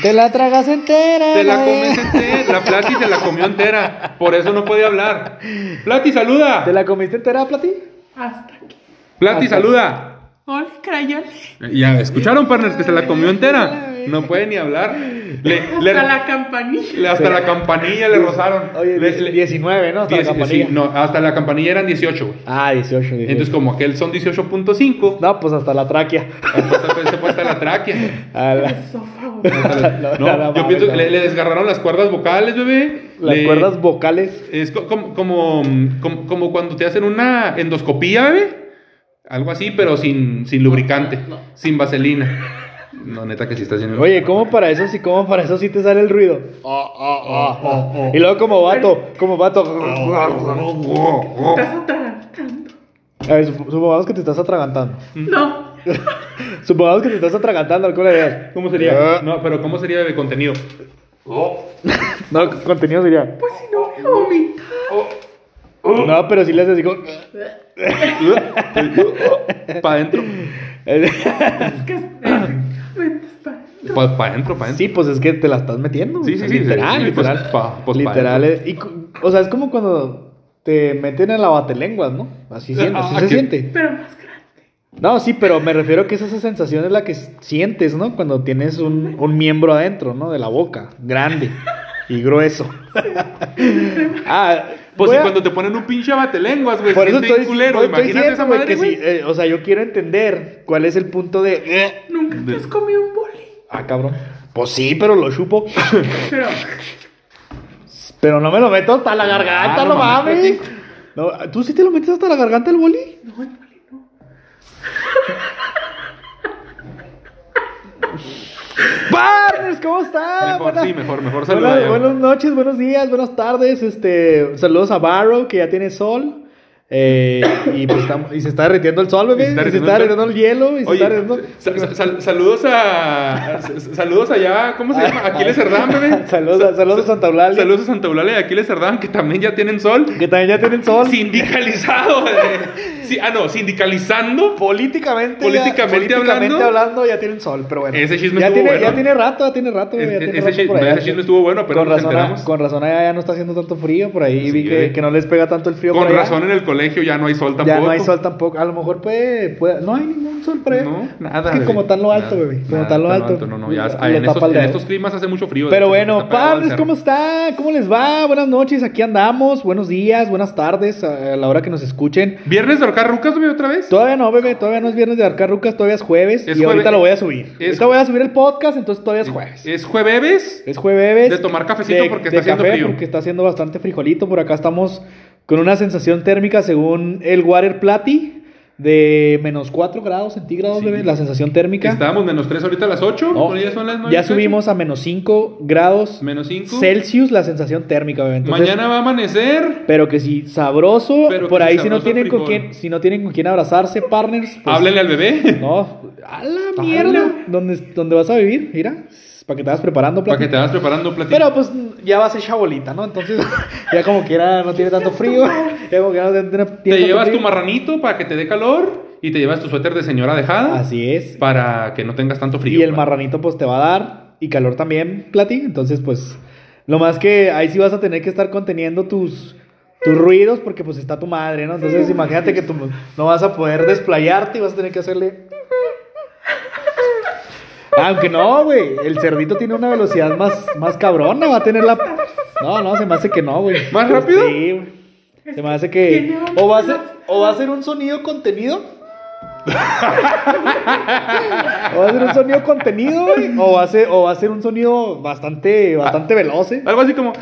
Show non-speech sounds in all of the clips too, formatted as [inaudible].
Te la tragas entera. Te la comes entera. La Plati se la comió entera. Por eso no podía hablar. Plati, saluda. ¿Te la comiste entera, Plati? Hasta aquí. Plati, saluda. Hola, crayones. Ya, ¿escucharon, partners, que se la comió entera? No [laughs] puede ni hablar. Le- le- Hasta la campanilla. le- hasta la campanilla le rozaron. Oye, Le- die- le- 19, ¿no? Hasta la campanilla. sí, no, hasta la campanilla eran 18, güey. Ah, 18, 18. Entonces, como aquel son 18.5, No, pues hasta la tráquea. se fue hasta la tráquea. [laughs] A la-. [laughs] No, No, yo pienso que le, le desgarraron las cuerdas vocales, bebé. Las Le- cuerdas vocales. Es co- como, como, como, como cuando te hacen una endoscopía, bebé. Algo así, pero sin, sin lubricante, sin vaselina. No, neta que sí está haciendo. Oye, ¿cómo para eso sí, cómo para eso sí te sale el ruido? Ah, ah, ah, ah. Y luego como vato, como vato. Estás atragantando. A ver, sup- supongamos que te estás atragantando. No. [laughs] Supongamos que te estás atragantando, ¿alguna idea? ¿Cómo sería? Ah. No, pero ¿cómo sería de contenido? [laughs] No, contenido sería. Pues si no voy a vomitar. No, pero sí le haces así como. [laughs] Para adentro. Es que es. Vente, para adentro. Para adentro. Sí, pues es que te la estás metiendo. Sí, o sea, sí, sí, Literal, sí, pues, literal. pa- pues, literal. es- y o sea, es como cuando te meten en la batelenguas, ¿no? Así, siente, así Ah, se siente. Pero más grande. No, sí, pero me refiero que es esa sensación es la que sientes, ¿no? Cuando tienes un, un miembro adentro, ¿no? De la boca, grande y grueso. [laughs] ah, Pues a- cuando te ponen un pinche batelenguas, güey. por eso estoy, culero. estoy Imagínate diciendo, esa madre, que güey. sí, eh, o sea, yo quiero entender cuál es el punto de... eh, Nunca te has comido un boli. ah, cabrón. Pues sí, pero lo chupo. Pero. Pero no me lo meto hasta la garganta, Ah, no mames, mames. No, ¿Tú sí te lo metes hasta la garganta el boli? No, el boli no. [laughs] ¿cómo están? Mejor, Buenas- sí, mejor, mejor buenas, saluda ya. buenas noches, buenos días, buenas tardes. Este, saludos a Barrow, que ya tiene sol. Eh, y, pues estamos- y se está derritiendo el sol, bebé. Y Y se se está está derritiendo el hielo. Y se Oye, está derritiendo... sal- sal- saludos a. Saludos allá, ¿cómo se llama? Aquiles Cerdán, bebé. [laughs] Saludos a- saludos a Santa Eulalia. Saludos a Santa Eulalia y Aquiles Cerdán, que también ya tienen sol. Que también ya tienen sol. Sindicalizado. [laughs] Sí, ah, no, sindicalizando. Políticamente, Políticamente ya, políticamente hablando. hablando, ya tienen sol, pero bueno. Ese chisme ya estuvo tiene, bueno. Ya tiene rato, ya tiene rato. Es- ya tiene ese rato chi- por allá. ese chisme estuvo bueno, pero con razón, con razón allá ya no está haciendo tanto frío por ahí. Sí, vi que, que no les pega tanto el frío Con por allá. razón en el colegio ya no hay sol tampoco. Ya no hay sol tampoco. A lo mejor puede, puede- No hay ningún sol. No, nada. Es que como tan lo alto, bebé. Como tan lo alto. No, no, ya. Ah, en, estos, en climas hace mucho frío. Pero bueno, cerro. ¿cómo está? ¿Cómo les va? Buenas noches, aquí andamos. Buenos días, buenas tardes a la hora que nos escuchen. ¿Viernes de ahorcar rucas, bebé, otra vez? Todavía no, bebé, todavía no es viernes de Arcar Rucas, todavía es jueves. Es y ahorita jueves- lo voy a subir. es- ahorita voy a subir el podcast, entonces todavía es jueves. ¿Es jueves? Es jueves. De tomar cafecito porque está haciendo frío. Porque está haciendo bastante frijolito. Por acá estamos con una sensación térmica según el Water Plati de menos 4 grados centígrados, Sí. bebé, la sensación térmica. Estábamos menos 3 ahorita a las 8. No, ya son las nueve, ya cacho. subimos a menos 5 grados Menos 5. Celsius la sensación térmica, bebé. Entonces, Mañana va a amanecer. Pero que sí, sabroso. Pero por ahí sí, si no tienen con quién, si no tienen con quién abrazarse, partners, pues, Háblenle al bebé. No, a la mierda. ¿Dónde, dónde vas a vivir? Mira, para que te vas preparando, Para que te vas preparando platillo. Pero pues ya va a ser chabolita, ¿no? Entonces, [laughs] ya como quiera no tiene tanto frío. [laughs] Ya como quiera no tiene, tiene te llevas frío. tu marranito para que te dé calor. Y te llevas tu suéter de señora dejada. Así es. Para que no tengas tanto frío. Y el marranito pues te va a dar. Y calor también, Plati. Entonces, pues, lo más que ahí sí vas a tener que estar conteniendo tus, tus ruidos porque pues está tu madre, ¿no? Entonces, imagínate que tú no vas a poder desplayarte y vas a tener que hacerle... Aunque no, güey. El cerdito tiene una velocidad más, más cabrona. Va a tener la... No, no, se me hace que no, güey. ¿Más rápido? Sí, güey. Se me hace que... O va a ser, o va a ser un sonido contenido. o va a ser un sonido contenido, güey. O va a ser, o va a ser un sonido bastante, bastante veloz, ¿eh? Algo así como.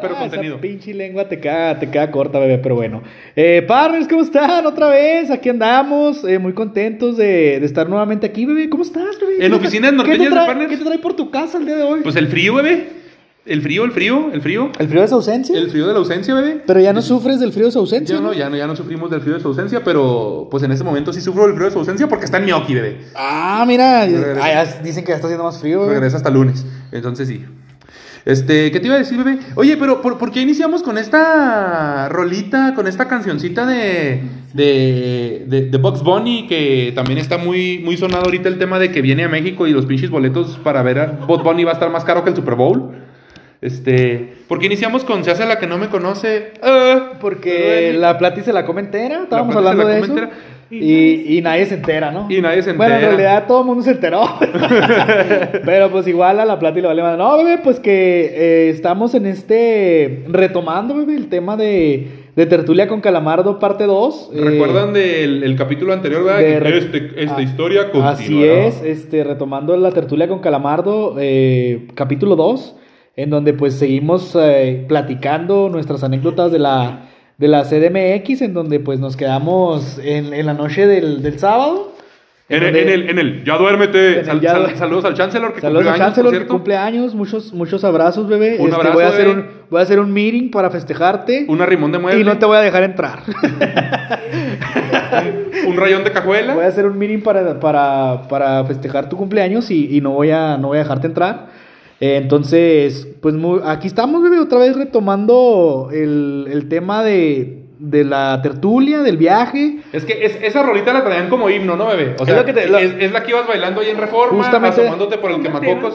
Pero Ah, contenido. Esa pinche lengua te queda, te queda corta, bebé, pero bueno. Eh, partners, ¿cómo están? Otra vez, aquí andamos, eh, muy contentos de, de estar nuevamente aquí, bebé. ¿Cómo estás, bebé? En ¿Qué te- Oficinas Norteñas de Partners. ¿Qué te trae por tu casa el día de hoy? Pues el frío, bebé. El frío, el frío, el frío. ¿El frío de su ausencia? El frío de la ausencia, bebé. Pero ya no sufres del frío de su ausencia. Ya no, ya no, ya no sufrimos del frío de su ausencia, pero pues en este momento sí sufro del frío de su ausencia porque está en Gnocchi, bebé. Ah, mira. Regresa. Ah, dicen que ya está haciendo más frío, bebé. Regresa hasta lunes. Entonces sí. Este, ¿qué te iba a decir, bebé? Oye, pero ¿por, por qué iniciamos con esta rolita, con esta cancioncita de, de, de, de Bugs Bunny? Que también está muy, muy sonado ahorita el tema de que viene a México y los pinches boletos para ver a Bugs Bunny va a estar más caro que el Super Bowl. Este, ¿por qué iniciamos con Se hace la que no me conoce? Ah, Porque la plati se la come entera, estábamos hablando la de eso. entera. Y, y nadie se entera, ¿no? Y nadie se Bueno, en entera. realidad todo el mundo se enteró. [laughs] Pero pues igual a la plati le vale más. No, bebé, pues que eh, estamos en este. Retomando, bebé, el tema de, de Tertulia con Calamardo, parte 2. eh, ¿Recuerdan del el capítulo anterior, verdad? de este- esta Ah, historia continúa. Así es, este, retomando la tertulia con Calamardo, eh, capítulo 2, en donde pues seguimos platicando nuestras anécdotas de la, de la CDMX, en donde pues nos quedamos en, en la noche del, del sábado. En el, en el, en el, ya duérmete. Sal- ya sal- duer- saludos al Chancellor que Saludos al Chancellor que cumple años, muchos, muchos abrazos, bebé. Un Este, abrazo, voy, a hacer un, voy a hacer un meeting para festejarte Un arrimón de mueble. y no te voy a dejar entrar. [laughs] [laughs] Un rayón de cajuela. Voy a hacer un meeting para, para, para festejar tu cumpleaños y, y no, voy a, no voy a dejarte entrar. Entonces, pues aquí estamos, bebé, otra vez retomando el tema de, de la tertulia, del viaje. Es que es- esa rolita la traían como himno, ¿no, bebé? O Es sea, lo que te- lo- es, es la que ibas bailando ahí en Reforma, Justamente- asomándote por el quemacocos.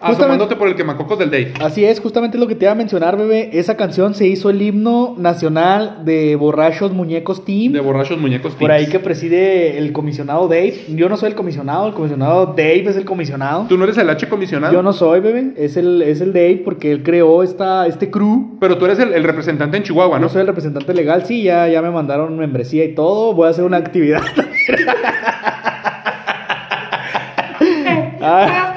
Asomándote por el quemacocos del Day. Así es, justamente lo que te iba a mencionar, bebé. Esa canción se hizo el himno nacional de Borrachos Muñecos Team. De borrachos muñecos por teams. ahí que preside el comisionado Dave. Yo no soy el comisionado, el comisionado Dave es el comisionado. ¿Tú no eres el H comisionado? Yo no soy, bebé. Es el, es el Dave porque él creó esta, este crew. Pero tú eres el, el representante en Chihuahua, ¿no? No soy el representante legal, sí, ya, ya me mandaron membresía y todo. Voy a hacer una actividad. Ah,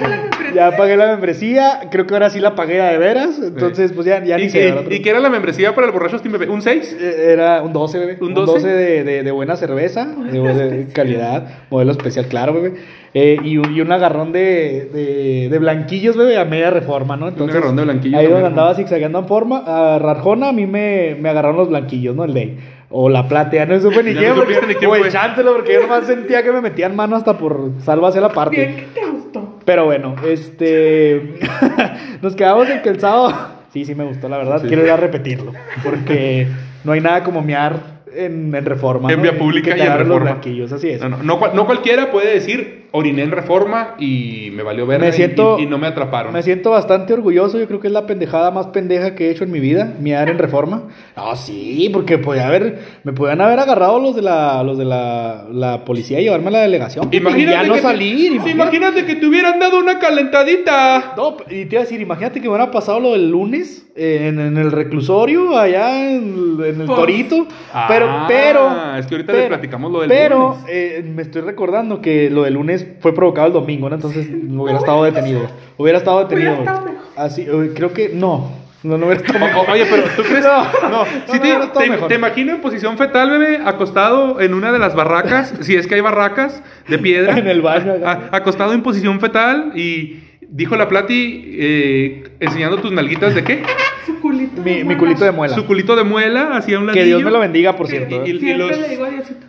ya pagué la membresía, creo que ahora sí la pagué a de veras, entonces pues ya, ya ni ¿Y, sé. qué, ¿verdad? ¿Y qué era la membresía para el borrachos team, bebé? ¿Un 6? Eh, Era un 12, bebé. ¿Un Un 12? 12, de, de, de buena cerveza, de, [laughs] calidad, modelo especial, claro, bebé. Eh, y, un, y un agarrón de, de, de blanquillos, bebé, a media reforma, ¿no? Entonces, agarrón de blanquillos Ahí donde andaba zigzagueando en forma, a Rarjona a mí me, me agarraron los blanquillos, ¿no? El de O la platea, no supe ni Ya quién, no porque- ni quién o el porque yo nomás sentía que me metían mano hasta por salvo hacia la parte. Bien, ¿qué te gustó? Pero bueno, este. [laughs] Nos quedamos en que el sábado. Sí, sí me gustó, la verdad. Sí. Quiero ir a repetirlo. Porque no hay nada como mear en, en reforma. En ¿no? vía pública y en Reforma. así es. No, no, no, cual- no cualquiera puede decir oriné en reforma y me valió ver Me siento- y, y no me atraparon. Me siento bastante orgulloso. Yo creo que es la pendejada más pendeja que he hecho en mi vida. Miar en reforma. No, sí, porque podía haber. Me podían haber agarrado los de la, los de la, la policía y llevarme a la delegación. Y ya no que salir. imagínate. imagínate que te hubieran dado una calentadita. No, y te iba a decir, imagínate que me hubiera pasado lo del lunes en, en el reclusorio, allá en, en el Pues- Torito. Ah, pero, pero. es que ahorita les platicamos lo del Pero lunes. eh, me estoy recordando que lo del lunes fue provocado el domingo, ¿no? Entonces hubiera estado detenido. Hubiera estado detenido. Hubiera estado. Así, eh, creo que no. No, no hubiera estado Oye, pero ¿tú crees? [laughs] No, No, no, sí no, te, no, te- mejor. te imagino en posición fetal, bebé, acostado en una de las barracas, [laughs] si es que hay barracas de piedra. En el baño, acá. A- acostado en posición fetal y dijo la Plati eh, enseñando tus nalguitas de qué? Su culito. Mi, de mi culito de muela. Su culito de muela, hacia un Que Dios ladillo. me lo bendiga, por cierto. Y- y- Siempre los- le digo a Diosito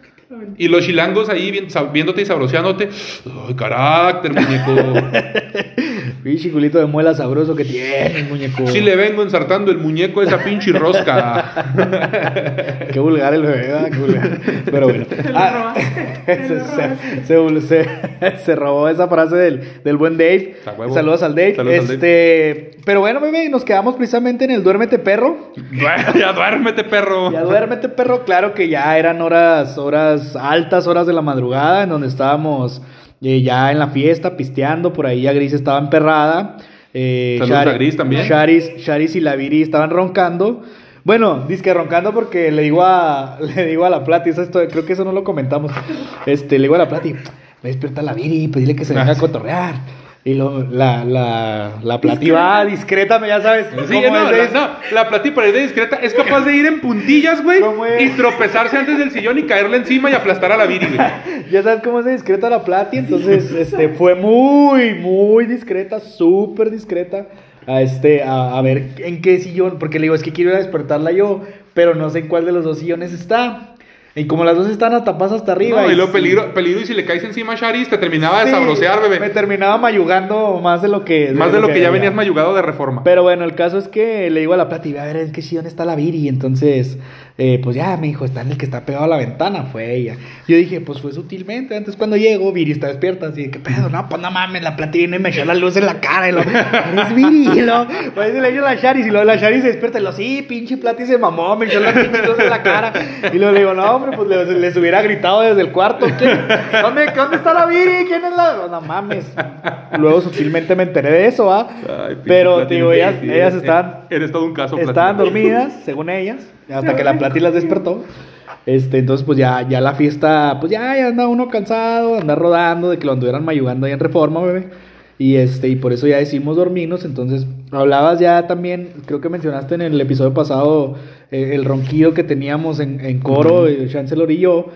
Y los chilangos ahí viéndote y sabroseándote. ¡Ay, carácter, muñeco! [laughs] Pinche culito de muela sabroso que tienes, muñeco. Sí le vengo ensartando el muñeco a esa pinche rosca. [laughs] Qué vulgar el bebé, ¿verdad? Qué vulgar. Pero bueno. Ah, se, lo [laughs] se- robaste. se- se- se robó esa frase del, del buen Dave. Saludos al Dave. Saludos al este, Pero bueno, bebé, nos quedamos precisamente en el Duérmete Perro. ya duérmete, perro. Ya duérmete, perro. Claro que ya eran horas, horas altas, horas de la madrugada, en donde estábamos eh, ya en la fiesta, pisteando. Por ahí ya Gris estaba emperrada. Eh, Saludos a Gris también. Charis, Charis y la Viri estaban roncando. Bueno, que roncando porque le digo a, [laughs] le digo a la Plati, eso esto, creo que eso no lo comentamos. Este, le digo a la Plati, me despierta la Viri, pedile que se venga a [laughs] cotorrear. Y lo, la, la, la Plati va discreta, ya sabes. Sí, no, es no, la Plati para ir de discreta es capaz de ir en puntillas, güey, y tropezarse antes del sillón y caerle encima y aplastar a la Viri, güey. [laughs] Ya sabes cómo es de discreta la Plati, entonces este, fue muy, muy discreta, súper discreta. A, este, a, a ver en qué sillón, porque le digo, es que quiero ir a despertarla yo, pero no sé en cuál de los dos sillones está. Y como las dos estaban tapadas hasta arriba. No, y luego sí, peligro, peligro y si le caes encima a Charis te terminaba de sí, sabrosear, Me bebé. terminaba mayugando más de lo que. Más de lo que ya venías mayugado de reforma. Pero bueno, el caso es que le digo a la plata y a ver, es que sí, ¿dónde está la Viri? Entonces, eh, pues ya me dijo, está en el que está pegado a la ventana, fue ella. Yo dije, pues fue sutilmente. Antes cuando llego, Viri está despierta, así, ¿qué pedo? No, pues no mames, la plata viene y me echó la luz en la cara. Y lo, eres Viri. Y lo, pues le a la Charis y luego la Charis se despierta y lo, sí, pinche plata y se mamó, me echó la pinche luz en la cara. Y luego le digo, no, hombre, pues les, les hubiera gritado desde el cuarto. ¿qué? ¿Dónde, ¿Dónde está la Viri? ¿Quién es la.? No, mames. Luego sutilmente me enteré de eso, ¿ah? Pero, digo, ellas, ellas eh, estaban [laughs] Eres todo un caso, Estaban dormidas, [laughs] según ellas, hasta que la Plati las despertó. Este, entonces, pues ya, ya la fiesta, pues ya, ya anda uno cansado, anda rodando, de que lo anduvieran mayugando ahí en reforma, bebé. Y este, y por eso ya decidimos dormirnos. Entonces, hablabas ya también, creo que mencionaste en el episodio pasado eh, el ronquido que teníamos en, en coro, el Chancellor y yo.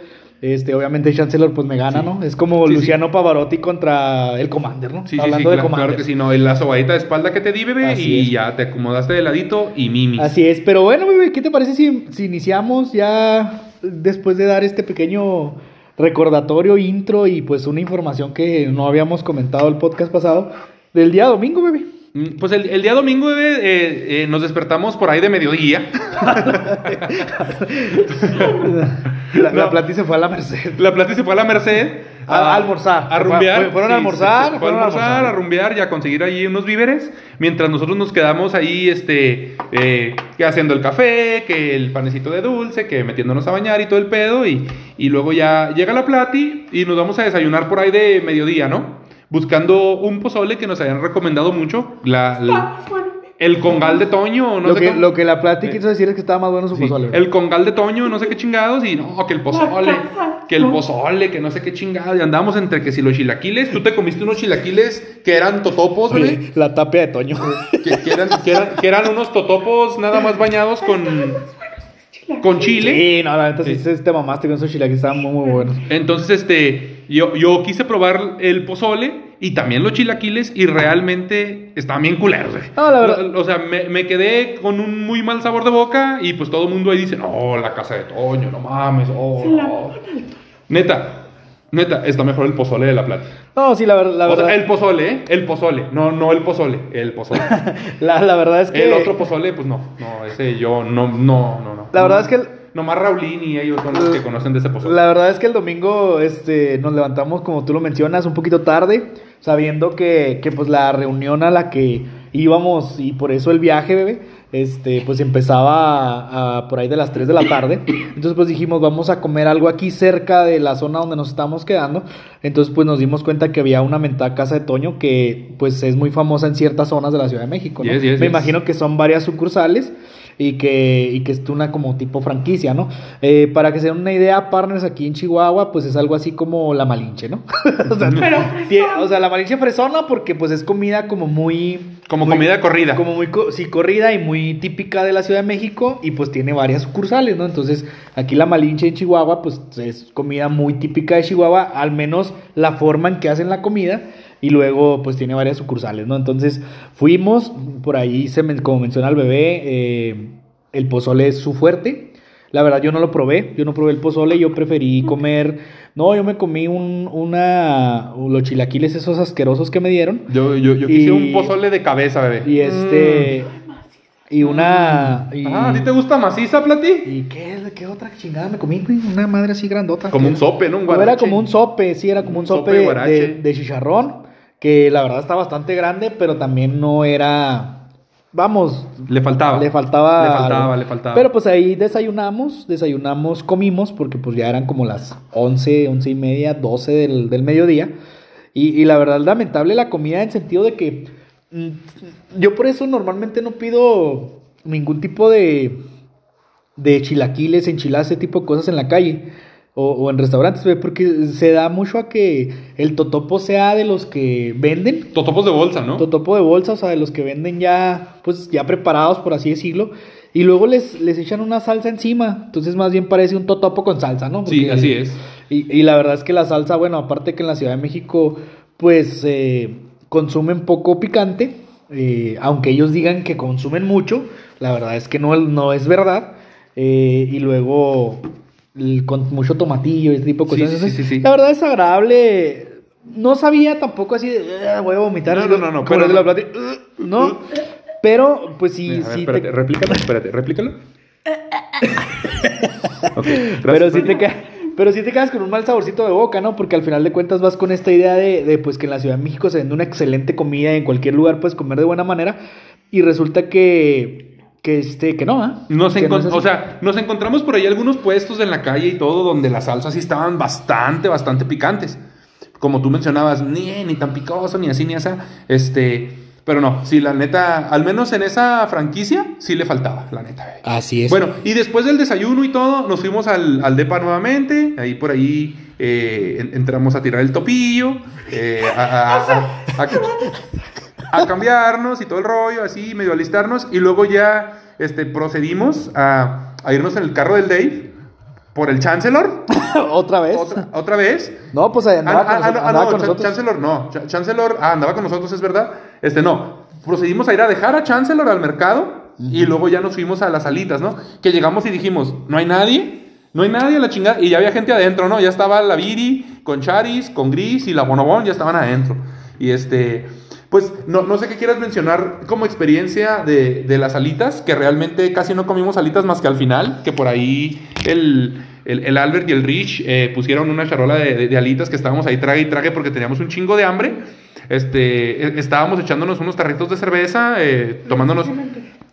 Este, obviamente Chancellor pues me gana, Sí. ¿no? Es como Sí, sí. Luciano Pavarotti contra el Commander, ¿no? Sí, Hablando sí, de claro, Commander. claro que sí, no, la sobadita de espalda que te di, bebé, Así y es. ya te acomodaste de ladito y mimis. Así es, pero bueno, bebé, ¿qué te parece si, si iniciamos ya después de dar este pequeño recordatorio, intro y pues una información que no habíamos comentado el podcast pasado del día domingo, bebé? Mm, Pues el, el día domingo, eh, eh, nos despertamos por ahí de mediodía. [laughs] La, la No. Plati se fue a la Merced. La plata se fue a la Merced. A- a almorzar. A rumbear. Fue- fueron a almorzar, fueron a almorzar, almorzar. a rumbear y a conseguir allí unos víveres. Mientras nosotros nos quedamos ahí, este, eh, haciendo el café, que el panecito de dulce, que metiéndonos a bañar y todo el pedo. Y, y luego ya llega la plati y nos vamos a desayunar por ahí de mediodía, ¿no? Buscando un pozole que nos habían recomendado mucho. La, la- el congal de Toño, o no lo, sé que, cómo- lo que la Plati Sí. quiso decir es que estaba más bueno su Sí, pozole. el congal de Toño, no sé qué chingados, y no, que el pozole, que el pozole, que no sé qué chingados, y andábamos entre que si los chilaquiles, tú te comiste unos chilaquiles que eran totopos, güey, la tapia de Toño. que, que eran, que, eran, que eran unos totopos nada más bañados con, con chile. Sí, no, la neta sí, Sí. sí te mamaste con esos chilaquiles, estaban muy, muy buenos. Entonces, este, yo, yo quise probar el pozole y también los chilaquiles y realmente estaban bien culeros, güey. No, la verdad- O, o sea, me, me quedé con un muy mal sabor de boca y pues todo el mundo ahí dice, no, la casa de Toño, no mames, oh, no". Neta, neta, está mejor el pozole de la plata. No, sí, la, ver- la o verdad. sea, el pozole, ¿eh? El pozole, no, no el pozole, el pozole. [laughs] la, la verdad es que. el otro pozole, pues no, no, ese yo, no, no, no, no. La verdad es que el- Nomás Raulín y ellos son los que conocen de ese pozole. La verdad es que el domingo este, nos levantamos, como tú lo mencionas, un poquito tarde, sabiendo que, que, pues la reunión a la que íbamos y por eso el viaje, bebé, este, pues empezaba a- a por ahí de las 3 de la tarde. Entonces pues dijimos, vamos a comer algo aquí cerca de la zona donde nos estamos quedando. Entonces pues nos dimos cuenta que había una mentada casa de Toño que pues es muy famosa en ciertas zonas de la Ciudad de México. ¿no? Yes, yes, Me yes. imagino que son varias sucursales y que, y que es una como tipo franquicia, ¿no? Eh, para que se den una idea, partners aquí en Chihuahua, pues es algo así como la Malinche, ¿no? [laughs] o, sea, Pero o sea, la Malinche fresona porque pues es comida como muy... Como muy- comida corrida. Como muy, sí, corrida y muy típica de la Ciudad de México y pues tiene varias sucursales, ¿no? Entonces, aquí la Malinche en Chihuahua, pues es comida muy típica de Chihuahua, al menos la forma en que hacen la comida y luego pues tiene varias sucursales, ¿no? Entonces, fuimos, por ahí, se como menciona el bebé, eh, el pozole es su fuerte. La verdad, yo no lo probé, yo no probé el pozole, yo preferí comer, no, yo me comí un, una, los chilaquiles esos asquerosos que me dieron. Yo, yo, yo quise Y- un pozole de cabeza, bebé. Y este. Y una. Y, Ah, ¿a ti te gusta maciza, Plati? ¿Y qué, qué otra chingada me comí, güey? Una madre así grandota. Como un sope, ¿no? Un No, era como un sope, sí, era como un Un sope, sope de de, guarache. de- de chicharrón. Que la verdad está bastante grande, pero también no era. Vamos, Le faltaba. le faltaba. Le faltaba, algo. le faltaba. Pero pues ahí desayunamos, desayunamos, comimos, porque pues ya eran como las 11, 11 y media, 12 del, del mediodía. Y, y la verdad, lamentable la comida en sentido de que mm, yo por eso normalmente no pido ningún tipo de, de chilaquiles, enchiladas, ese tipo de cosas en la calle o, o en restaurantes, güey, porque se da mucho a que el totopo sea de los que venden Totopos de bolsa, ¿no? totopo de bolsa, o sea, de los que venden ya, pues ya preparados, por así decirlo, y luego les, les echan una salsa encima, entonces más bien parece un totopo con salsa, ¿no? Sí, así es. Y, y la verdad es que la salsa, bueno, aparte que en la Ciudad de México, pues eh, consumen poco picante, eh, aunque ellos digan que consumen mucho, la verdad es que no, no es verdad, eh, y luego con mucho tomatillo y este tipo de cosas. sí, Entonces, sí, sí. La verdad es agradable. No sabía tampoco así de "Ah, voy a vomitar. No, no, no, no, pero de la no. plati- No, pero pues sí, A ver, sí. espérate, te- replícalo, espérate, replícalo. [laughs] Ok, gracias. pero sí te pero sí te quedas con un mal saborcito de boca, ¿no? Porque al final de cuentas vas con esta idea de, de, pues que en la Ciudad de México se vende una excelente comida y en cualquier lugar puedes comer de buena manera y resulta que que este que no, ¿ah? Nos Que no encon- es así. o sea, nos encontramos por ahí algunos puestos en la calle y todo donde las salsas sí estaban bastante, bastante picantes. Como tú mencionabas, ni, ni tan picoso, ni así, ni así. Este, pero no, sí, la neta, al menos en esa franquicia, sí le faltaba, la neta. güey. así es. Bueno, y después del desayuno y todo, nos fuimos al, al DEPA nuevamente. Ahí por ahí eh, en- entramos a tirar el topillo, eh, a, a- a- [laughs] a- cambiarnos y todo el rollo, así, medio alistarnos. Y luego ya este, procedimos a, a irnos en el carro del Dave por el Chancellor, [laughs] otra vez. otra, otra vez. No, pues andaba, Ah, con, ah, nosotros, ah, andaba no, con nosotros. Chancellor no. Ch- Chancellor ah, andaba con nosotros, es verdad. Este no. Procedimos a ir a dejar a Chancellor al mercado y luego ya nos fuimos a las salitas, ¿no? Que llegamos y dijimos, no hay nadie, no hay nadie a la chingada. Y ya había gente adentro, ¿no? Ya estaba la Viri con Charis, con Gris y la Bonobón, ya estaban adentro. Y este, pues no, no sé qué quieras mencionar como experiencia de, de las alitas, que realmente casi no comimos alitas más que al final, que por ahí el, el, el Albert y el Rich eh, pusieron una charola de, de- de alitas que estábamos ahí trague y trague porque teníamos un chingo de hambre. Este, eh, estábamos echándonos unos tarritos de cerveza, eh, tomándonos,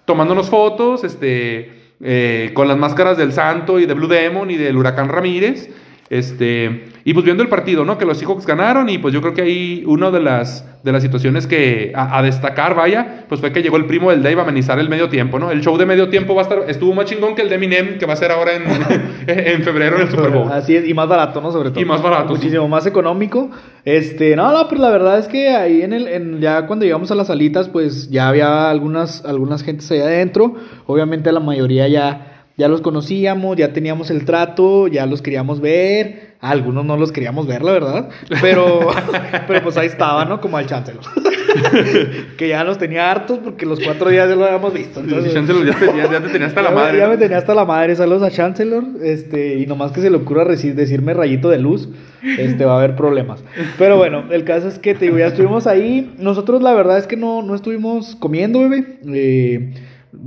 tomándonos fotos, este, eh, con las máscaras del Santo y de Blue Demon y del Huracán Ramírez. Este, y pues viendo el partido, ¿no? Que los Seahawks ganaron y pues yo creo que ahí una de las, de las situaciones que a, a destacar, vaya, pues fue que llegó el primo del Dave a amenizar el medio tiempo, ¿no? El show de medio tiempo va a estar, estuvo más chingón que el de Eminem que va a ser ahora en, [laughs] en febrero en el Super Bowl. Así es, y más barato, ¿no? Sobre todo. Y más barato, Muchísimo más económico. Este, no, no, pero la verdad es que ahí en el, en, ya cuando llegamos a las salitas, pues ya había algunas, algunas gentes allá adentro. Obviamente la mayoría ya, ya los conocíamos, ya teníamos el trato, ya los queríamos ver. A algunos no los queríamos ver, la verdad. Pero, [laughs] pero pues ahí estaba, ¿no? Como al Chancellor. [laughs] que ya los tenía hartos porque los cuatro días ya lo habíamos visto. Entonces, Chancellor, ya [laughs] te, ya- ya te tenía hasta la ya madre. Ya me tenía hasta la madre. Saludos a Chancellor. Este, y nomás que se le ocurra decirme rayito de luz, este, va a haber problemas. Pero bueno, el caso es que te digo, ya estuvimos ahí. Nosotros la verdad es que no, no estuvimos comiendo, bebé. Eh,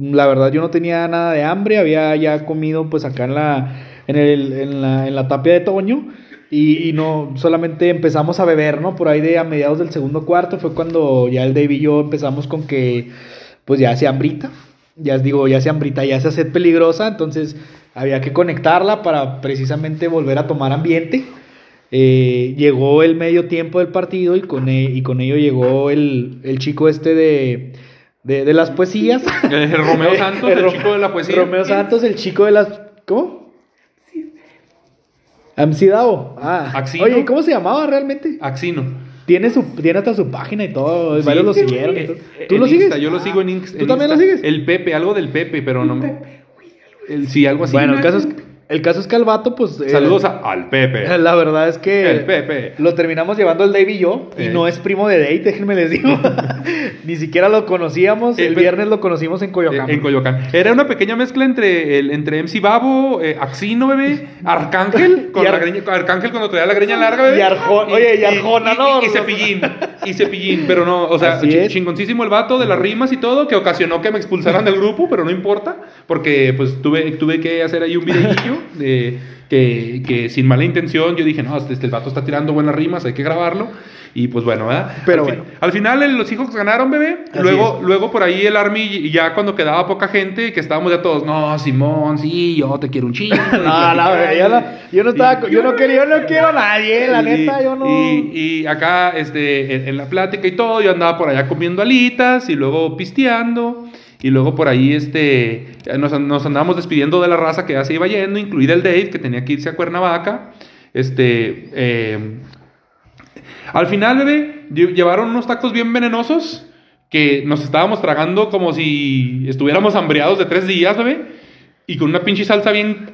la verdad yo no tenía nada de hambre. Había ya comido pues acá en la, en el, en la, en la tapia de Toño. Y, y no, solamente empezamos a beber, ¿no? Por ahí de a mediados del segundo cuarto fue cuando ya el Dave y yo empezamos con que, pues ya se hambrita. Ya digo, ya se hambrita, ya se sed peligrosa, entonces había que conectarla para precisamente volver a tomar ambiente. Eh, llegó el medio tiempo del partido y con, e- y con ello llegó el, el chico este de, de, de las poesías. [laughs] Romeo Santos, el chico de la poesía. Romeo Santos, el chico de las... ¿Cómo? Amcidao. Ah. Axino. Oye, ¿cómo se llamaba realmente? Axino. Tiene, su, tiene hasta su página y todo. Sí, varios lo siguieron. ¿Tú lo sigues? Yo lo Ah, sigo en Insta. ¿Tú también lo sigues? El Pepe, algo del Pepe, pero no me. El, sí, algo así. Bueno, el caso es, el caso es que al vato, pues. eh, Saludos a- al Pepe. [laughs] La verdad es que. El Pepe. Lo terminamos llevando el Dave y yo. Y no es primo de Dave, déjenme les digo. [laughs] Ni siquiera lo conocíamos. Eh, el viernes lo conocimos en Coyoacán. Eh, En Coyoacán. Era una pequeña mezcla entre, el, entre MC Babo, Axino, bebé, Arcángel, [laughs] con Ar- greña, Arcángel cuando traía la greña larga, bebé. Y Arjona, oye, y Arjona, y, no, Y. Cepillín, y Cepillín, pero no, o sea, es. chingoncísimo el vato de las rimas y todo, que ocasionó que me expulsaran del grupo, pero no importa, porque pues tuve, tuve que hacer ahí un videillo de, que, que sin mala intención yo dije, no, este, este, el vato está tirando buenas rimas, hay que grabarlo. Y pues bueno, ¿verdad? Pero al, fin- bueno. al final el- los hijos ganaron, bebé. Así Luego, es. luego por ahí el Army, ya cuando quedaba poca gente, que estábamos ya todos, no, Simón, sí, yo te quiero un chingo. [laughs] No, la platicando". verdad, yo no, yo no estaba, Y- yo no quería, yo no quiero a nadie, la y- neta, yo no. Y, y acá, este, en, en la plática y todo, yo andaba por allá comiendo alitas y luego pisteando. Y luego por ahí, este, nos, nos andábamos despidiendo de la raza que ya se iba yendo, incluida el Dave, que tenía que irse a Cuernavaca. Este, eh, al final, bebé, lle- llevaron unos tacos bien venenosos que nos estábamos tragando como si estuviéramos hambreados de tres días, bebé. Y con una pinche salsa bien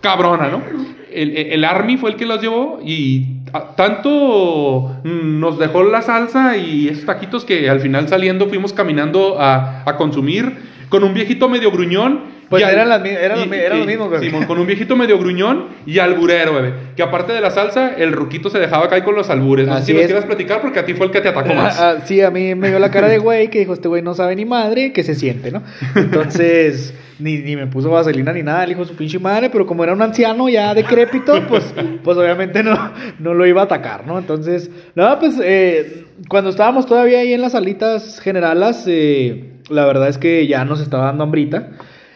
cabrona, ¿no? El, el- Army fue el que los llevó y tanto nos dejó la salsa y esos taquitos que al final saliendo fuimos caminando a, a consumir con un viejito medio gruñón Pues eran las eran y- los mi- eran y- los mismos, bebé. Simón, con un viejito medio gruñón y alburero, bebé. Que aparte de la salsa, el ruquito se dejaba caer con los albures. No sé Así si nos quieras platicar porque a ti fue el que te atacó más. Ah, ah, sí, a mí me dio la cara de güey que dijo, este güey no sabe ni madre, que se siente, ¿no? [laughs] Entonces, ni, ni me puso vaselina ni nada, el hijo de su pinche madre, pero como era un anciano ya decrépito, pues, [laughs] pues obviamente no, no lo iba a atacar, ¿no? Entonces, nada, pues eh, cuando estábamos todavía ahí en las salitas generalas, eh, la verdad es que ya nos estaba dando hambrita.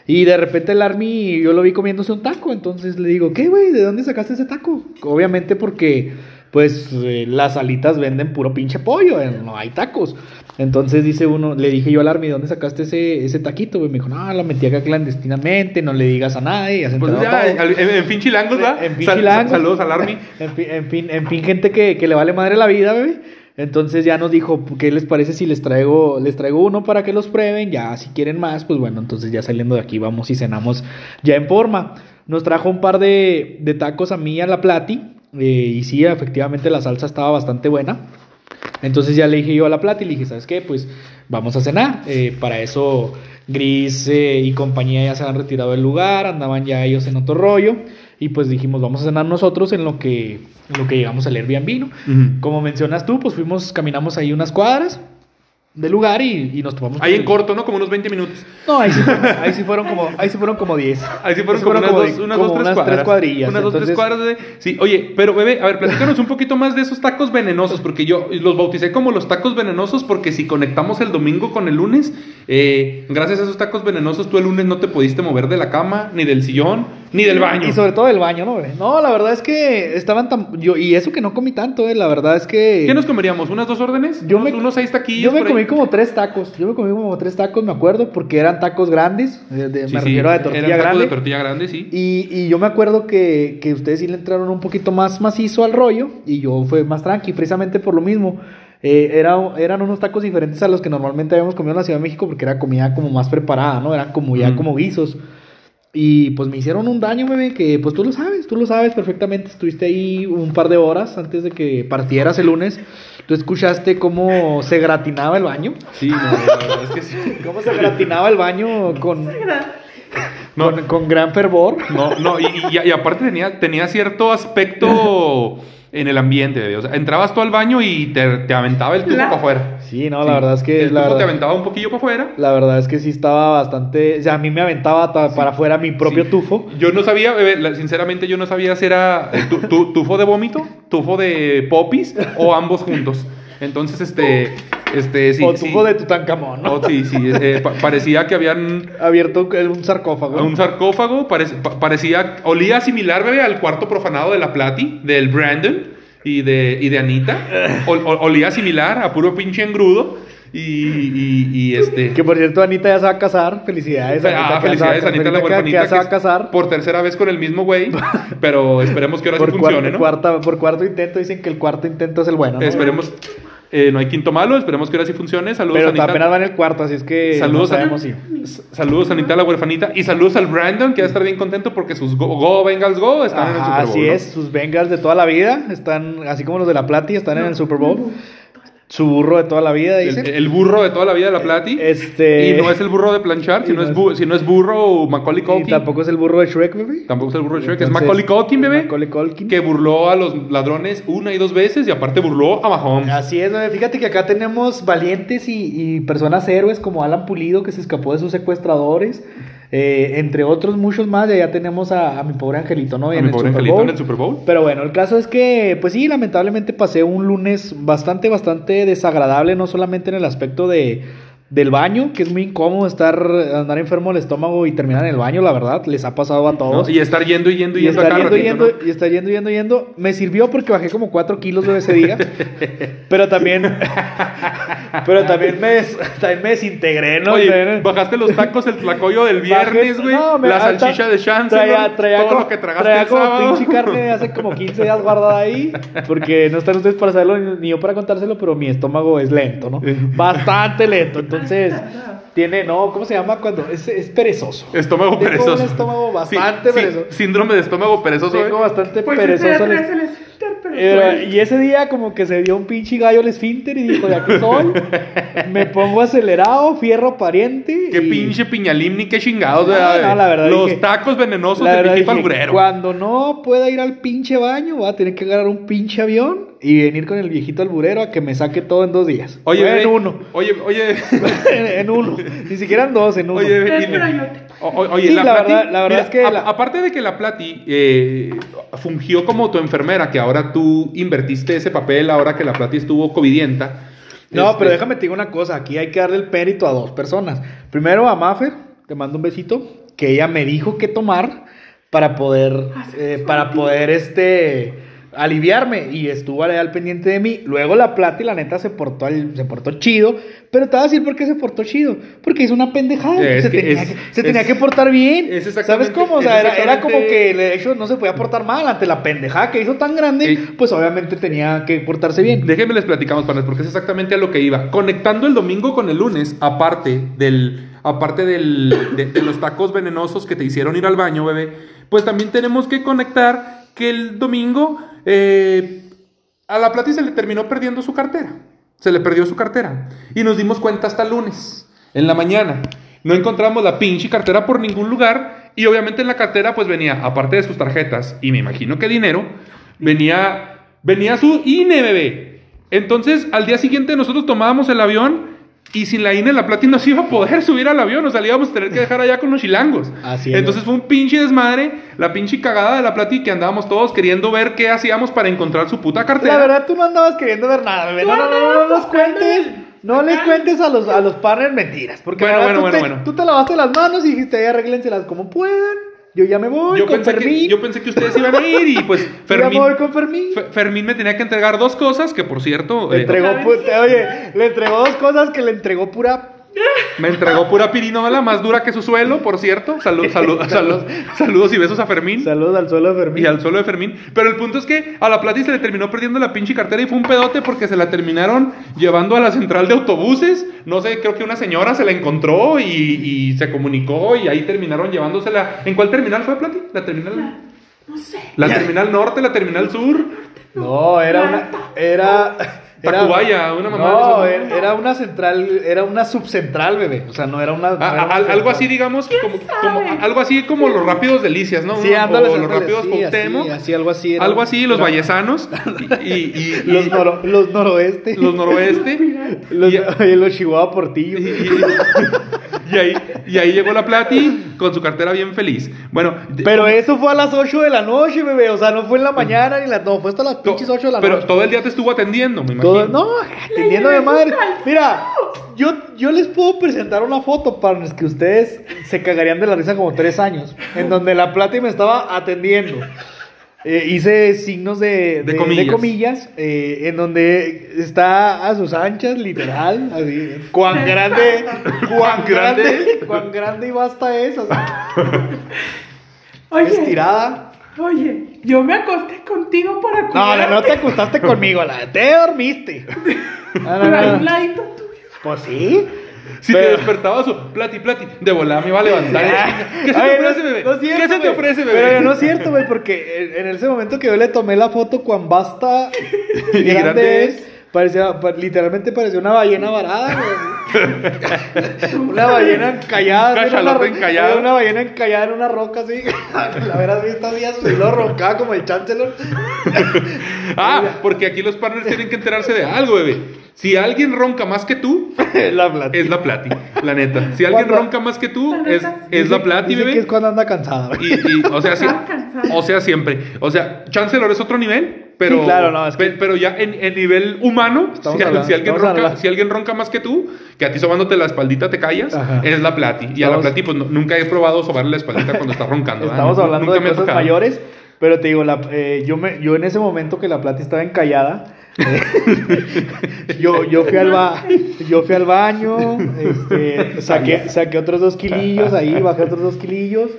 Y de repente el Army, yo lo vi comiéndose un taco, entonces le digo, ¿qué, güey? ¿De dónde sacaste ese taco? Obviamente porque, pues, eh, las alitas venden puro pinche pollo, eh, no hay tacos. Entonces dice uno, le dije yo al Army, ¿dónde sacaste ese, ese taquito? güey? Me dijo, no, lo metí acá clandestinamente, no le digas a nadie. Pues ya, todo". al- en, en fin chilangos, ¿va? En fin, Sal- chilangos. Saludos al Army. [laughs] En fin, en fin, en fin, gente que, que le vale madre la vida, bebé. Entonces ya nos dijo, ¿qué les parece si les traigo, les traigo uno para que los prueben? Ya, si quieren más, pues bueno, entonces ya saliendo de aquí vamos y cenamos ya en forma. Nos trajo un par de, de tacos a mí a la Plati. eh, y sí, efectivamente la salsa estaba bastante buena. Entonces ya le dije yo a la Plati, le dije, ¿sabes qué? Pues vamos a cenar. Eh, para eso Gris eh, y compañía ya se han retirado del lugar, andaban ya ellos en otro rollo. Y pues dijimos, vamos a cenar nosotros en lo que, en lo que llegamos al Airbnb, ¿no? Como mencionas tú, pues fuimos, caminamos ahí unas cuadras del lugar y, y nos tomamos... Ahí en corto, ¿no? Como unos 20 minutos. No, ahí sí, fueron- [laughs] ahí sí fueron como, ahí sí fueron como 10. Ahí sí fueron como, unas, de- dos, unas como dos, tres unas cuadras. cuadrillas. Unas dos, tres cuadras de... Sí, oye, pero bebé, a ver, platícanos un poquito más de esos tacos venenosos, porque yo los bauticé como los tacos venenosos, porque si conectamos el domingo con el lunes, eh, gracias a esos tacos venenosos, tú el lunes no te pudiste mover de la cama, ni del sillón, ni del baño. Y sobre todo del baño, ¿no? güey? No, la verdad es que estaban tan... Yo, y eso que no comí tanto, eh, la verdad es que... ¿Qué nos comeríamos? ¿Unas dos órdenes? Yo ¿Unos, me, unos seis taquillos? yo me ahí? comí como tres tacos. Yo me comí como tres tacos, me acuerdo, porque eran tacos grandes. eh, de- Sí, me sí, refiero a de eran tortilla tacos grande. de tortilla grande, sí. Y, y yo me acuerdo que, que ustedes sí le entraron un poquito más macizo al rollo y yo fue más tranqui, precisamente por lo mismo. Eh, era, eran unos tacos diferentes a los que normalmente habíamos comido en la Ciudad de México porque era comida como más preparada, ¿no? Eran como ya como guisos. Y pues me hicieron un daño, bebé, que pues tú lo sabes, tú lo sabes perfectamente. Estuviste ahí un par de horas antes de que partieras el lunes. Tú escuchaste cómo se gratinaba el baño. Sí, no, la verdad es que sí. [laughs] Cómo se gratinaba el baño con, [laughs] No. con, con gran fervor. No, no, y, y- y aparte tenía, tenía cierto aspecto [laughs] en el ambiente, bebé. O sea, entrabas tú al baño y te, te aventaba el tufo La- para afuera. Sí, no, la verdad es que... El la tufo te verdad- aventaba un poquillo para afuera. La verdad es que sí estaba bastante. O sea, a mí me aventaba ta- para afuera mi propio Sí. tufo. Yo no sabía, bebé, la- sinceramente yo no sabía si era eh, tu- tu- tufo de vómito, tufo de popis o ambos juntos. Entonces, este, este, sí. o sí. tufo de Tutankamón, ¿no? Oh, sí, sí, eh, pa- parecía que habían Abierto un sarcófago. un sarcófago, parec- pa- parecía, olía similar, bebé, al cuarto profanado de la Plati, del Brandon y de, y de Anita. Ol- ol- olía similar a puro pinche engrudo. Y, y, y, este. Que por cierto, Anita ya se va a casar. Felicidades, Anita. Ah, que ya felicidades, Anita, la que- que huerfanita. ya se va a casar. Por tercera vez con el mismo güey. Pero esperemos que ahora sí funcione, cuarto, ¿no? cuarta- por cuarto intento dicen que el cuarto intento es el bueno. ¿no? Esperemos. Eh, no hay quinto malo, esperemos que ahora sí funcione. Saludos, Pero Anita. apenas va en el cuarto, así es que Saludos, no a- sabemos si. Saludos a Anita la huerfanita y saludos al Brandon que va a estar bien contento porque sus Go, Go Bengals Go están en el Super Bowl. así ¿no? es, sus Bengals de toda la vida están, así como los de la Plati, están en el Super Bowl. Su burro de toda la vida, dice. el burro de toda la vida de la Plati. Este- Y no es el burro de planchar, Y sino, no es, es- bu- si no es burro Macaulay y Culkin. tampoco es el burro de Shrek, bebé. Tampoco es el burro de Shrek, es Macaulay Culkin, bebé. Macaulay Culkin. Que burló a los ladrones una y dos veces y aparte burló a Mahomes. Así es, bebé. fíjate que acá tenemos valientes y, y personas héroes como Alan Pulido que se escapó de sus secuestradores, eh, entre otros muchos más, y allá tenemos a, a mi pobre angelito, ¿no? A En mi el pobre Super angelito Bowl. en el Super Bowl. Pero bueno, el caso es que, pues sí, lamentablemente pasé un lunes bastante, bastante desagradable, no solamente en el aspecto de del baño, que es muy incómodo estar andar enfermo del estómago y terminar en el baño, la verdad, les ha pasado a todos. ¿no? Y estar yendo y yendo y Y yendo estar yendo, yendo, ¿no? y estar yendo, yendo, yendo. Me sirvió porque bajé como 4 kilos de ese día. [laughs] pero también. pero también me, también me desintegré, ¿no? Oye, También- bajaste los tacos, el tlacoyo del viernes, güey. no, me- la salchicha de chance, Traía, traía todo como, lo que tragaste traía el como sábado. pinche carne de hace como 15 días guardada ahí. Porque no están ustedes para saberlo ni yo para contárselo, pero mi estómago es lento, ¿no? Bastante lento. Entonces, [laughs] tiene, no, ¿cómo se llama cuando? Es, es perezoso. Estómago Tengo perezoso. un estómago Sí, bastante sí, perezoso. Síndrome de estómago perezoso, Tengo güey. bastante Pues perezoso. ese el el Eh, y ese día como que se dio un pinche gallo al esfínter y dijo, de aquí soy, [laughs] me pongo acelerado, fierro pariente. Qué y- pinche piñalín ni qué chingados. No, ¿verdad? no, la verdad Los dije- tacos venenosos La de verdad dije, Alburero. cuando no pueda ir al pinche baño, voy a tener que agarrar un pinche avión y venir con el viejito alburero a que me saque todo en dos días. Oye, en uno. Oye, oye. en, [laughs] en uno. Ni siquiera en dos, en uno. Oye, bebé, O- Oye, Sí, la, la Plati, verdad- la verdad mira, es que a- la- aparte de que la Plati eh, fungió como tu enfermera, que ahora tú invertiste ese papel ahora que la Plati estuvo covidienta. No, este, pero déjame te digo una cosa. Aquí hay que darle el mérito a dos personas. Primero a Maffer, te mando un besito, que ella me dijo qué tomar para poder, eh, para poder, este, aliviarme y estuvo al pendiente de mí. Luego la plata y la neta se portó, al- se portó chido, pero te voy a decir por qué se portó chido. Porque hizo una pendejada. Es se que tenía, es- que, se es- tenía que portar bien. es ¿Sabes cómo? O sea, era, era como que de hecho no se podía portar mal ante la pendejada que hizo tan grande, Ey. pues obviamente tenía que portarse bien. Déjenme les platicamos, panas, porque es exactamente a lo que iba. Conectando el domingo con el lunes, aparte del. Aparte del, de, de los tacos venenosos que te hicieron ir al baño, bebé, pues también tenemos que conectar que el domingo eh, a la plata se le terminó perdiendo su cartera. Se le perdió su cartera. Y nos dimos cuenta hasta el lunes, en la mañana. No encontramos la pinche cartera por ningún lugar. Y obviamente en la cartera, pues venía, aparte de sus tarjetas, y me imagino que dinero, venía, venía su INE, bebé. Entonces, al día siguiente nosotros tomábamos el avión y sin la INE la Plati no se iba a poder [laughs] subir al avión, o sea, le íbamos a tener que dejar allá con los chilangos. Así es. Entonces fue un pinche desmadre, la pinche cagada de la Plati que andábamos todos queriendo ver qué hacíamos para encontrar su puta cartera. La verdad, tú no andabas queriendo ver nada, bebé. No, no, no, no, no nos cuentes. No les cuentes a los, a los partners mentiras. Porque Bueno, bueno, tú, bueno, tú te lavaste las manos y dijiste, ahí arréglenselas como puedan. Yo ya me voy yo, con pensé Fermín. que, yo pensé que ustedes iban a ir y pues [laughs] ya Fermín, me voy con Fermín. Fe- Fermín me tenía que entregar dos cosas que por cierto Le eh, entregó, pu- oye, le entregó dos cosas que le entregó pura. Me entregó pura pirinola más dura que su suelo, por cierto. Salud, salud, [laughs] salud- saludos y besos a Fermín. Saludos al suelo de Fermín. Y al suelo de Fermín. Pero el punto es que a la Plati se le terminó perdiendo la pinche cartera y fue un pedote porque se la terminaron llevando a la central de autobuses. No sé, creo que una señora se la encontró y, y se comunicó y ahí terminaron llevándosela. ¿En cuál terminal fue Plati? ¿La terminal? No sé. ¿La terminal norte, la terminal sur? No, era una. Era. Era- Tacubaya, una mamá No, de esas, era, era una central. Era una subcentral, bebé. O sea, no era una. no Ah, era una ah, algo así, digamos, como, como- algo así como los rápidos delicias, ¿no? Sí, ándale, o los ándale, rápidos sí, así, así, algo así era. algo así, los Era- vallesanos [laughs] y, y- y- Los, noro- los noroeste. los noroeste. [laughs] Los, y- los Chihuahua Portillo. [laughs] Y, ahí, y ahí llegó la Plati con su cartera bien feliz. Bueno, Pero eso fue a las 8 de la noche, bebé. O sea, no fue en la mañana ni la. No, fue hasta las to- pinches 8 de la pero noche. todo el día te estuvo atendiendo, me imagino. Todo- no, atendiendo de madre. Mira, yo, yo les puedo presentar una foto para los que ustedes se cagarían de la risa como tres años. En donde la plata me estaba atendiendo. Eh, hice signos de, De de- comillas. de comillas, eh, en donde está a sus anchas, literal, así, cuán [laughs] grande, cuán grande. cuán grande y basta es, sea, Oye, estirada. oye, yo me acosté contigo para No, cuidarte. no, no te acostaste conmigo, la, te dormiste. [laughs] No, no, no. un ladito tuyo. Pues sí. Si te Pero- despertabas o Plati, Plati, de volada me iba a levantar. ¿Qué se Ay, te no- ofrece, bebé? no cierto, ¿Qué se te ofrece, bebé? Pero no es cierto, güey, porque en, en ese momento que yo le tomé la foto cuán basta y [laughs] Y grande grande es. Parecía, pa- literalmente parecía una ballena varada, güey. [laughs] una ballena encallada. Un una encallado. Una ballena encallada en una roca así. [laughs] la verás visto así, así lo roncaba como el chancellor. [laughs] Ah, porque aquí los partners tienen que enterarse de algo, bebé. Si alguien ronca más que tú, la plata. es la Plati, la neta. Si alguien Cuando- ronca más que tú, La es, es la Plati, Dice bebé. que es cuando anda cansada. Y, y, o sea, cansada. o sea, siempre. O sea, Chancellor es otro nivel, pero, Sí, claro, no, es que- pe- pero ya en, en nivel humano, Estamos si, hablando- si alguien estamos ronca, si alguien ronca más que tú, que a ti sobándote la espaldita te callas, Ajá. es la Plati. Y a la Estamos- Plati, pues no- nunca he probado sobarle la espaldita cuando está roncando. Estamos Nu- hablando nunca de cosas mayores, pero te digo, la, eh, yo, me, yo en ese momento que la plata estaba encallada, eh, [laughs] yo, yo, fui al ba- yo fui al baño, este, saqué, saqué otros dos kilillos ahí, bajé otros dos kilillos,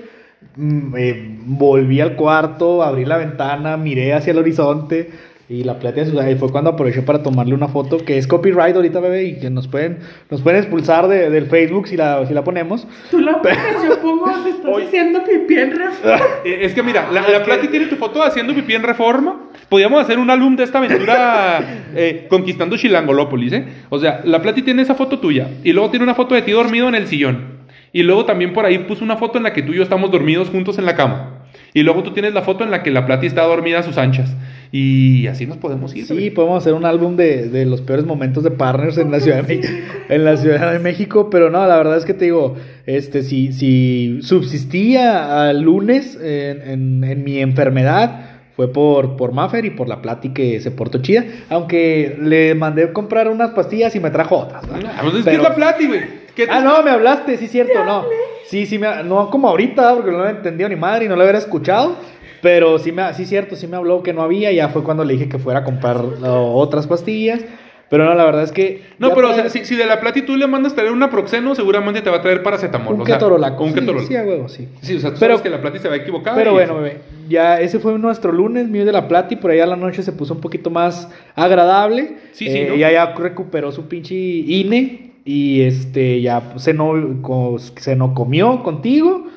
eh, volví al cuarto, abrí la ventana, miré hacia el horizonte. Y la azul, ahí fue cuando aproveché para tomarle una foto que es copyright ahorita, bebé, y que nos pueden, nos pueden expulsar de- del Facebook si la, si la ponemos. Tú la pones, yo pongo donde estás haciendo pipí en reforma. [laughs] Eh, Es que mira, la, la Plati tiene tu foto haciendo pipí en reforma. Podríamos hacer un álbum de esta aventura [laughs] eh, conquistando Chilangolópolis, ¿eh? O sea, la Plati tiene esa foto tuya. Y luego tiene una foto de ti dormido en el sillón. Y luego también por ahí puso una foto en la que tú y yo estamos dormidos juntos en la cama. Y luego tú tienes la foto en la que la Plati está dormida a sus anchas. Y así nos podemos ir. Sí, podemos hacer un álbum de, de los peores momentos de partners en la Ciudad de México, en la Ciudad de México, pero no, la verdad es que te digo, este, si, si subsistía al lunes en, en- en mi enfermedad, fue por, por Maffer y por la plática que se portó chida, aunque le mandé comprar unas pastillas y me trajo otras. ¿verdad? Ah, pues es que es la Plati, güey. ¿Qué Ah, no, me hablaste, sí, cierto, no. Sí, sí, me, no como ahorita, porque no lo entendido ni madre y no lo hubiera escuchado. Pero sí, me, sí, cierto, sí me habló que no había. Ya fue cuando le dije que fuera a comprar uh, otras pastillas. Pero no, la verdad es que. No, pero o para- sea, si, si de la Plati tú le mandas traer una Proxeno, seguramente te va a traer paracetamol. Un o sea, ketorolaco. Un sí, ketorolaco. sí, a huevo, sí. Sí, o sea, tú Pero- sabes que la Plati se va a equivocar. Pero bueno, bebé, ya ese fue nuestro lunes, mío de la plata y por ahí a la noche se puso un poquito más agradable. Sí, sí, Eh, ya recuperó su pinche INE y este ya se no, co- se no comió contigo.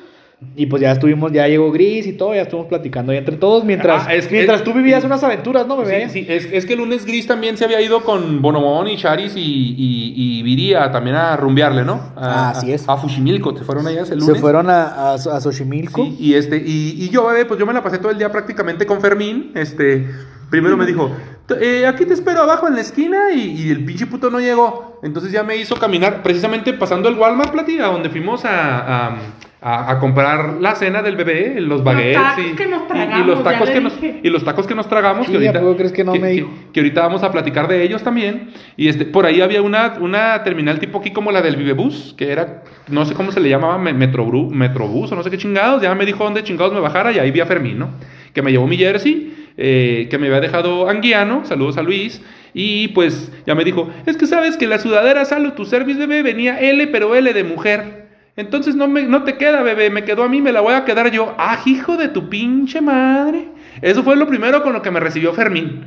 Y pues ya estuvimos, ya llegó Gris y todo, ya estuvimos platicando ahí entre todos mientras, Ah, es que- mientras tú vivías unas aventuras, ¿no, bebé? Sí, sí, es, es que el lunes Gris también se había ido con Bonomón y Charis y, y, y Viri a- también a rumbearle, ¿no? A, Ah, así es. A, a Fushimilco, se fueron ellas el Se lunes. fueron a, a, a Xochimilco. Sí, y este, y, y yo, bebé, pues yo me la pasé todo el día prácticamente con Fermín. Este, primero me dijo, "T- eh, aquí te espero abajo en la esquina y, y el pinche puto no llegó. Entonces ya me hizo caminar, precisamente pasando el Walmart, Plati, a donde fuimos a, a, a- a comprar la cena del bebé, los baguettes tacos y, que nos y- y tragamos, los tacos que nos y los tacos que nos tragamos. Sí, que ahorita, ¿a poco crees que no me dijo? que ahorita vamos a platicar de ellos también. Y este, por ahí había una, una terminal tipo aquí como la del Vivebus, que era, no sé cómo se le llamaba, me- Metrobru- Metrobús o no sé qué chingados. Ya me dijo dónde chingados me bajara y ahí vi a Fermín, ¿no? Que me llevó mi jersey, eh, que me había dejado Anguiano, saludos a Luis. Y pues ya me dijo, es que sabes que la sudadera Salo tu service bebé venía L, pero L de mujer. Entonces no, me, no te queda, bebé, me quedó a mí, me la voy a quedar yo. Ah, hijo de tu pinche madre. Eso fue lo primero con lo que me recibió Fermín.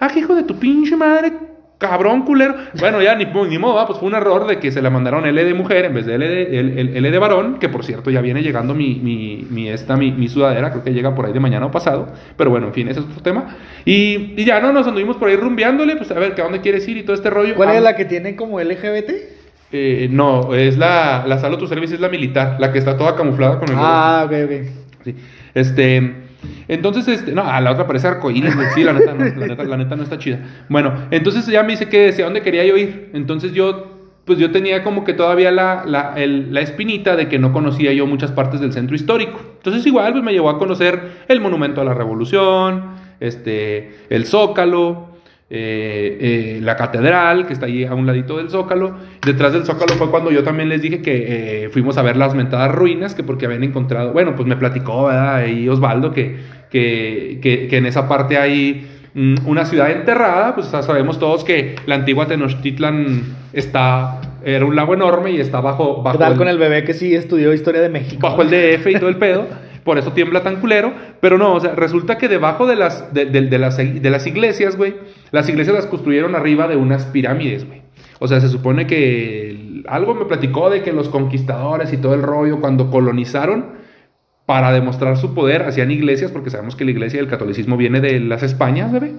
Ah, hijo de tu pinche madre, cabrón culero. Bueno, ya ni, ni modo, va, pues fue un error de que se la mandaron L de mujer en vez de L de, L- L- L de varón, que por cierto ya viene llegando mi, mi, mi, esta, mi, mi sudadera, creo que llega por ahí de mañana o pasado. Pero bueno, en fin, ese es otro tema. Y, y ya no, nos anduvimos por ahí rumbeándole, pues a ver, ¿que a dónde quieres ir y todo este rollo? ¿Cuál Ah, es la que tiene como LGBT? eh, no, es la, la Salo Tu Service, es la militar, la que está toda camuflada con el Ah, ok, ok. Sí. Este, entonces, este, no, a la otra parece arcoíris. Sí, la neta, no, la neta, la neta no está chida. Bueno, entonces ya me dice que decía dónde quería yo ir. Entonces yo, pues yo tenía como que todavía la, la, el- la espinita de que no conocía yo muchas partes del centro histórico. Entonces igual, pues me llevó a conocer el Monumento a la Revolución, este, el Zócalo, eh, eh, la catedral, que está ahí a un ladito del Zócalo. Detrás del Zócalo fue cuando yo también les dije que eh, fuimos a ver las mentadas ruinas, que porque habían encontrado, bueno, pues me platicó, ¿verdad? Ahí Osvaldo, que, que, que, que en esa parte hay mm, una ciudad enterrada, pues sabemos todos que la antigua Tenochtitlan está, era un lago enorme y está bajo... bajo ¿Qué tal con el bebé que sí estudió historia de México? bajo el DF y todo el pedo. [laughs] Por eso tiembla tan culero. Pero no, o sea, resulta que debajo de las, de, las, iglesias, güey, las iglesias las construyeron arriba de unas pirámides, güey. O sea, se supone que algo me platicó de que los conquistadores y todo el rollo, cuando colonizaron, para demostrar su poder, hacían iglesias, porque sabemos que la iglesia del catolicismo viene de las Españas, bebé,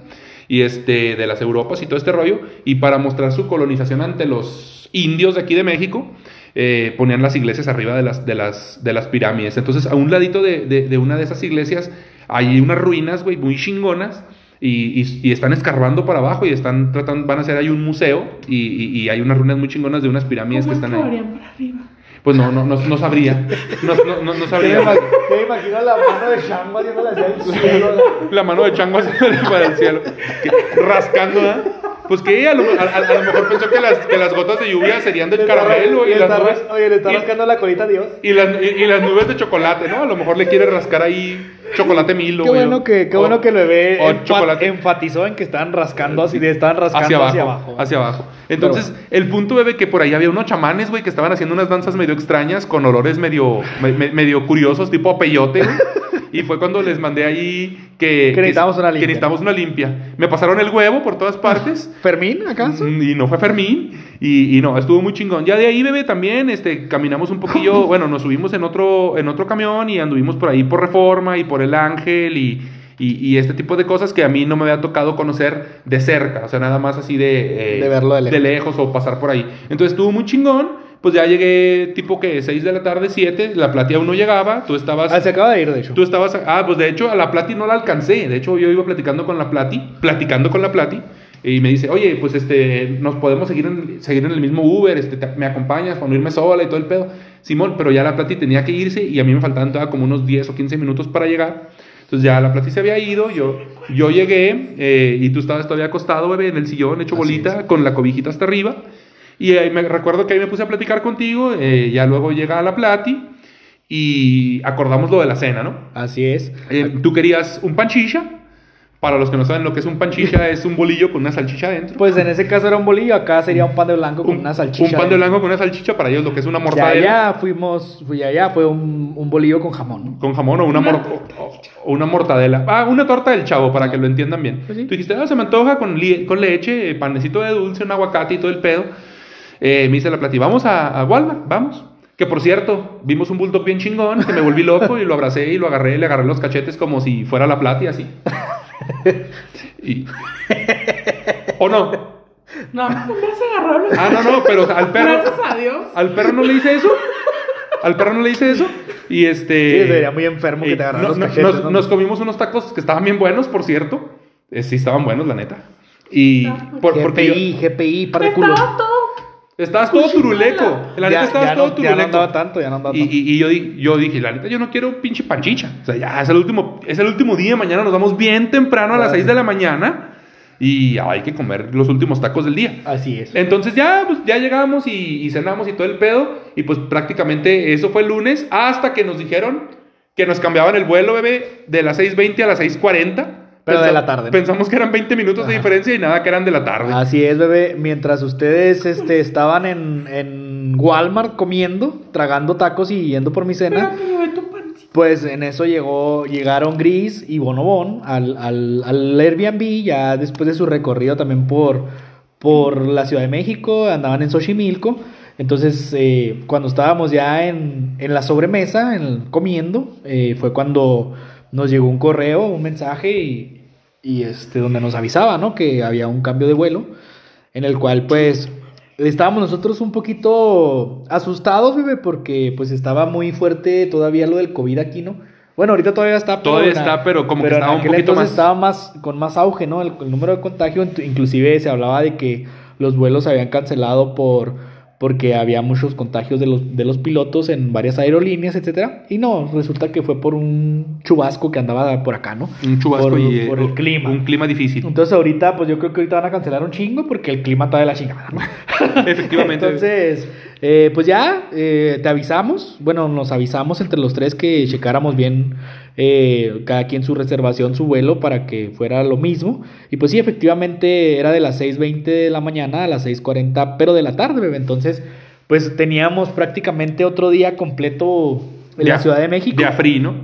y este, de las Europas y todo este rollo, y para mostrar su colonización ante los indios de aquí de México, eh, ponían las iglesias arriba de las, de las, de las pirámides. Entonces, a un ladito de, de- de una de esas iglesias hay unas ruinas, güey, muy chingonas. Y, y- y están escarbando para abajo y están tratando, van a hacer ahí un museo y, y- y hay unas ruinas muy chingonas de unas pirámides que ¿Cómo están ahí. para arriba? Pues no, no, no, no sabría. No, no, no, sabría. me imagino la mano de Chango haciéndole hacia el cielo. La mano de chango haciéndole para el cielo. Rascando, ¿verdad? Pues que a lo, a- a- a lo mejor pensó que las, que las gotas de lluvia serían del Le caramelo y le las está nubes. Oye, le está y- rascando la colita a Dios. Y las, y, y las nubes de chocolate, ¿no? A lo mejor le quiere rascar ahí chocolate Milo. Qué bueno que, qué o- bueno que el bebé enfatizó en que estaban rascando así, de estaban rascando hacia abajo, hacia abajo. hacia abajo. Entonces, el punto, bebé, que por ahí había unos chamanes, güey, que estaban haciendo unas danzas medio extrañas, con olores medio, me- me- medio curiosos, tipo peyote. [laughs] y fue cuando les mandé ahí que, Que necesitábamos una limpia. que una limpia. Me pasaron el huevo por todas partes. [laughs] ¿Fermín, acaso? Mm, Y no fue Fermín. Y, y no, estuvo muy chingón. Ya de ahí, bebé, también este, caminamos un poquillo. [laughs] Bueno, nos subimos en otro, en otro camión y anduvimos por ahí por Reforma y por El Ángel y, y, y este tipo de cosas que a mí no me había tocado conocer de cerca. O sea, nada más así de, eh, De verlo de lejos. o pasar por ahí. Entonces estuvo muy chingón. Pues ya llegué tipo que 6 de la tarde, 7. La platea aún no llegaba. Tú estabas. Ah, se acaba de ir, de hecho. Tú estabas, ah, pues de hecho a la Plati no la alcancé. De hecho yo iba platicando con la Plati, platicando con la Plati, y me dice, oye, pues este, nos podemos seguir en, seguir en el mismo Uber, este, te- me acompañas para no irme sola y todo el pedo. Simón, pero ya la Plati tenía que irse y a mí me faltaban todavía como unos 10 o 15 minutos para llegar. Entonces ya la Plati se había ido, yo, yo llegué eh, y tú estabas todavía acostado, bebé, en el sillón, hecho bolita, con la cobijita hasta arriba. Y ahí me recuerdo que ahí me puse a platicar contigo, eh, ya luego llega la Plati y acordamos lo de la cena, ¿no? Así es. Eh, tú querías un panchicha. Para los que no saben lo que es un panchicha, [laughs] es un bolillo con una salchicha adentro. Pues en ese caso era un bolillo, acá sería un pan de blanco con un, una salchicha. Un pan de blanco con una salchicha, para ellos lo que es una Ya mortadela. allá fuimos, fui allá, fue un, un bolillo con jamón. ¿no? Con jamón o una, mor- o- o una mortadela. Ah, una torta del chavo, para que lo entiendan bien. Pues sí. Tú dijiste, ah, se me antoja con, con leche, panecito de dulce, un aguacate y todo el pedo. Eh, me dice la plati, vamos a, a Walmart, vamos. Que por cierto, vimos un bulldog bien chingón, que me volví loco y lo abracé y lo agarré, le agarré los cachetes como si fuera la plati, así. [laughs] Y- ¿O no? No, no me has agarrado los- Ah, no, no, pero al perro. Gracias a Dios. Al perro no le hice eso. Al perro no le hice eso. Y este. Sí, sería muy enfermo que eh, te agarraran no- los cachetes, nos, ¿no? nos comimos unos tacos que estaban bien buenos, por cierto. Eh, sí, estaban buenos, la neta. Y. Por, porque yo- GPI, GPI, par de culo. Estaba todo. Estabas todo turuleco. La neta estabas ya todo no, ya no turuleco. andaba tanto, ya no andaba Y, tanto. y- y yo, di- yo dije, la neta, yo no quiero pinche panchicha. O sea, ya es el último, es el último día. Mañana nos vamos bien temprano a las Ah, 6 sí. de la mañana. Y hay que comer los últimos tacos del día. Así es. Entonces ya, pues, ya llegamos y, y cenamos y todo el pedo. Y pues prácticamente eso fue el lunes hasta que nos dijeron que nos cambiaban el vuelo, bebé, de las 6.20 a las 6.40. Pero de la tarde, ¿no? Pensamos que eran 20 minutos de diferencia y nada, que eran de la tarde. Así es, bebé. Mientras ustedes este, estaban en, en Walmart comiendo, tragando tacos y yendo por mi cena, pues en eso llegó, llegaron Gris y Bonobón al, al, al Airbnb, ya después de su recorrido también por, por la Ciudad de México, andaban en Xochimilco. Entonces, eh, cuando estábamos ya en, en la sobremesa, en- comiendo, eh, fue cuando nos llegó un correo, un mensaje y, y, este, donde nos avisaba, ¿no? Que había un cambio de vuelo, en el cual pues estábamos nosotros un poquito asustados, bebé, porque pues estaba muy fuerte todavía lo del COVID aquí, ¿no? Bueno, ahorita todavía está. pero Todavía está, pero como que en estaba un poquito entonces más- estaba más con más auge, ¿no? El, el número de contagio, inclusive se hablaba de que los vuelos se habían cancelado por porque había muchos contagios de los, de los pilotos en varias aerolíneas, etcétera. Y no, resulta que fue por un chubasco que andaba por acá, ¿no? Un chubasco por, y eh, por el clima. Un clima difícil. Entonces ahorita, pues yo creo que ahorita van a cancelar un chingo porque el clima está de la chingada. ¿no? [laughs] Efectivamente. Entonces, eh, pues ya eh, te avisamos. Bueno, nos avisamos entre los tres que checáramos bien eh, cada quien su reservación, su vuelo para que fuera lo mismo. Y pues sí, efectivamente era de las 6.20 de la mañana a las 6.40, pero de la tarde, bebé. Entonces, pues teníamos prácticamente otro día completo en la Ciudad de México. Ya free, ¿no?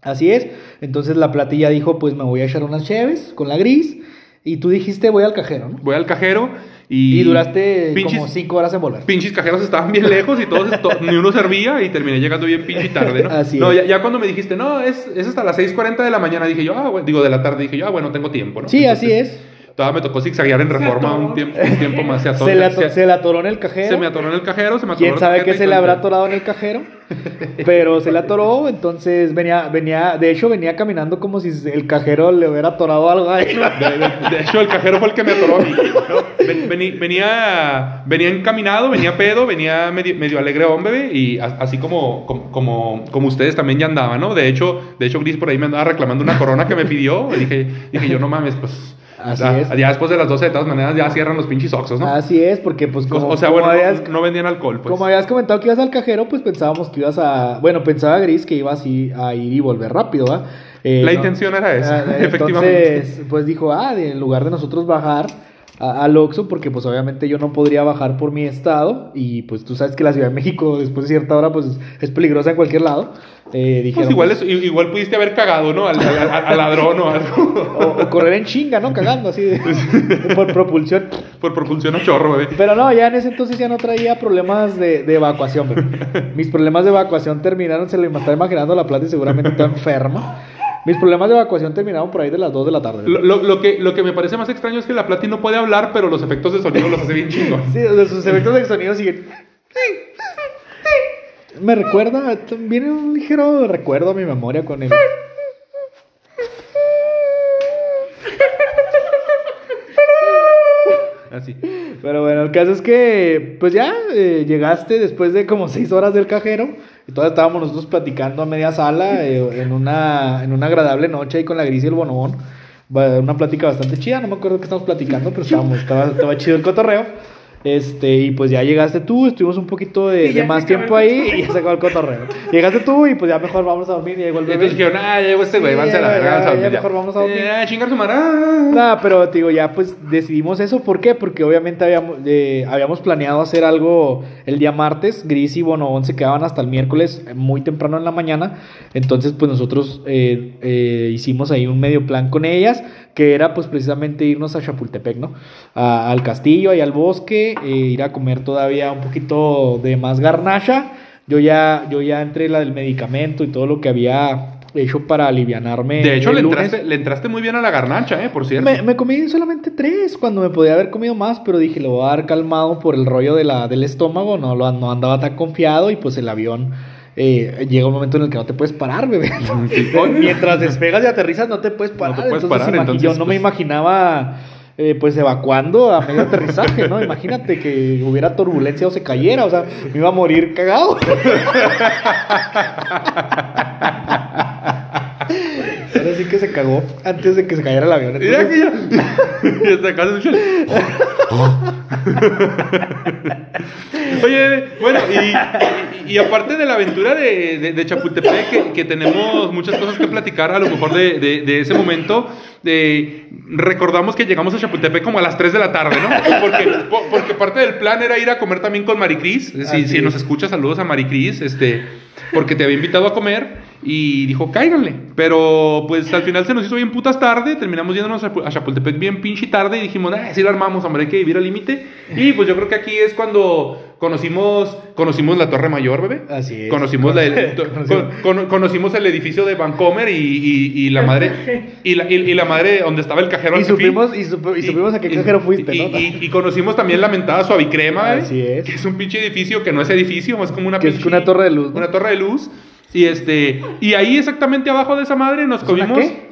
Así es. Entonces la platilla dijo, pues me voy a echar unas cheves con la gris. Y tú dijiste, voy al cajero, ¿no? Voy al cajero y. Y, duraste pinches, como cinco horas en volver. Pinches cajeros estaban bien lejos y todos, to- [laughs] ni uno servía y terminé llegando bien pinche tarde, ¿no? Así no, es. ya, ya cuando me dijiste, no, es, es hasta las 6.40 de la mañana, dije yo, ah, bueno, digo, de la tarde, dije yo, ah, bueno, tengo tiempo, ¿no? Sí, así es. Todavía me tocó zigzaguear en reforma atoró. un tiempo, un tiempo más. Se, [laughs] atoró, Se le, ato- se- se le atoró en el cajero. se me atoró en el cajero, se me atoró ¿Quién sabe qué se le habrá atorado en el cajero? [laughs] Pero se le atoró, entonces venía, venía, de hecho venía caminando como si el cajero le hubiera atorado algo ahí. De, de- de hecho, el cajero fue el que me atoró a mí. ¿no? Ven- vení- venía, venía encaminado, venía pedo, venía medio, medio alegre hombre, y así como, como, como, como ustedes también ya andaban, ¿no? De hecho, de hecho, Gris por ahí me andaba reclamando una corona que me pidió. Y dije, dije yo, no mames, pues. Así ya, es. ya después de las 12 de todas maneras ya cierran los pinches oxos, ¿no? Así es, porque pues como, o sea, como bueno, no- habías, no, vendían alcohol, pues. como habías comentado que ibas al cajero, pues pensábamos que ibas a... Bueno, pensaba Gris que ibas a ir y volver rápido, ¿va? Eh, La intención era esa, Ah, [laughs] efectivamente. Entonces, pues dijo, ah, de- en lugar de nosotros bajar, al Oxxo porque pues obviamente yo no podría bajar por mi estado y pues tú sabes que la Ciudad de México después de cierta hora pues es peligrosa en cualquier lado. Eh, dijeron, Pues igual, es- i- igual pudiste haber cagado, ¿no? Al, al- ladrón o algo. o, o correr en chinga, ¿no? Cagando así de- [laughs] por propulsión. Por propulsión a chorro, bebé. Pero no, ya en ese entonces ya no traía problemas de, de evacuación. bebé. Mis problemas de evacuación terminaron, se lo está imaginando la plata y seguramente está enferma. Mis problemas de evacuación terminaron por ahí de las 2 de la tarde. Lo, lo- lo que, lo que me parece más extraño es que la Plati no puede hablar, pero los efectos de sonido los hace bien chingón. [laughs] Sí, sus efectos de sonido siguen. Me recuerda, viene un ligero recuerdo a mi memoria con el. Así. Pero bueno, el caso es que, pues ya eh, llegaste después de como seis horas del cajero y todavía estábamos nosotros platicando a media sala eh, en, una, en una agradable noche ahí con la gris y el bonobón. Una plática bastante chida, no me acuerdo qué estamos platicando, pero estábamos, estaba chido el cotorreo. Este, y pues ya llegaste tú, estuvimos un poquito de, más tiempo ahí y ya se acabó el cotorreo. Llegaste tú y pues ya mejor vamos a dormir y llegó el Y bebé. entonces dijeron, ah, ya llegó este güey, Sí, váyanse a la verga, ya, vamos a ya dormir. mejor vamos a dormir. Eh, a chingar su madre. ah. Nada, pero te digo, ya pues decidimos eso. ¿Por qué? Porque obviamente habíamos, eh, habíamos planeado hacer algo el día martes. Gris y Bonobón se quedaban hasta el miércoles eh, muy temprano en la mañana. Entonces, pues nosotros eh, eh, hicimos ahí un medio plan con ellas, que era pues precisamente irnos a Chapultepec, ¿no? A- al castillo, ahí al bosque, eh, ir a comer todavía un poquito de más garnacha. Yo ya, yo ya entré la del medicamento y todo lo que había hecho para alivianarme. De hecho, el le lunes. entraste, le entraste muy bien a la garnacha, ¿eh? Por cierto. Me, me comí solamente tres cuando me podía haber comido más, pero dije, lo voy a dar calmado por el rollo de la, del estómago, no, lo, no andaba tan confiado y pues el avión eh, llega un momento en el que no te puedes parar, bebé. [laughs] Mientras despegas y aterrizas no te puedes parar. puedes entonces, parar, imagi- entonces, yo no me pues- imaginaba eh, pues evacuando a medio aterrizaje, ¿no? Imagínate que hubiera turbulencia o se cayera, o sea, me iba a morir cagado. [laughs] Sí que se cagó antes de que se cayera el avión. Mira que ya. y hasta acá se Oye, bueno, y, aparte de la aventura de, de- de Chapultepec, que, que tenemos muchas cosas que platicar, a lo mejor de, de- de ese momento, recordamos que llegamos a Chapultepec como a las 3 de la tarde, ¿no? Porque, po- porque parte del plan era ir a comer también con Maricris. Si, nos es. escucha, saludos a Maricris, este, porque te había invitado a comer. Y dijo, cáiganle. Pero pues al final se nos hizo bien putas tarde. Terminamos yéndonos a a Chapultepec bien pinche tarde. Y dijimos, ah, sí la armamos, hombre, hay que vivir al límite. Y pues yo creo que aquí es cuando conocimos conocimos la Torre Mayor, bebé. Así es. Conocimos, la- [laughs] el, Conocimos. con- con- conocimos el edificio de Vancomer y, y- y la madre. Y la, y, y la madre donde estaba el cajero Y supimos, y, supo- y supimos a qué y- cajero fuiste, y- ¿no? Y, y conocimos también la mentada Suavicrema, ¿eh? Así es. Que es un pinche edificio que no es edificio, es como una Que es pinche- una torre de luz, ¿no? Una torre de luz. Y este. Y ahí exactamente abajo de esa madre nos ¿Es una comimos. qué?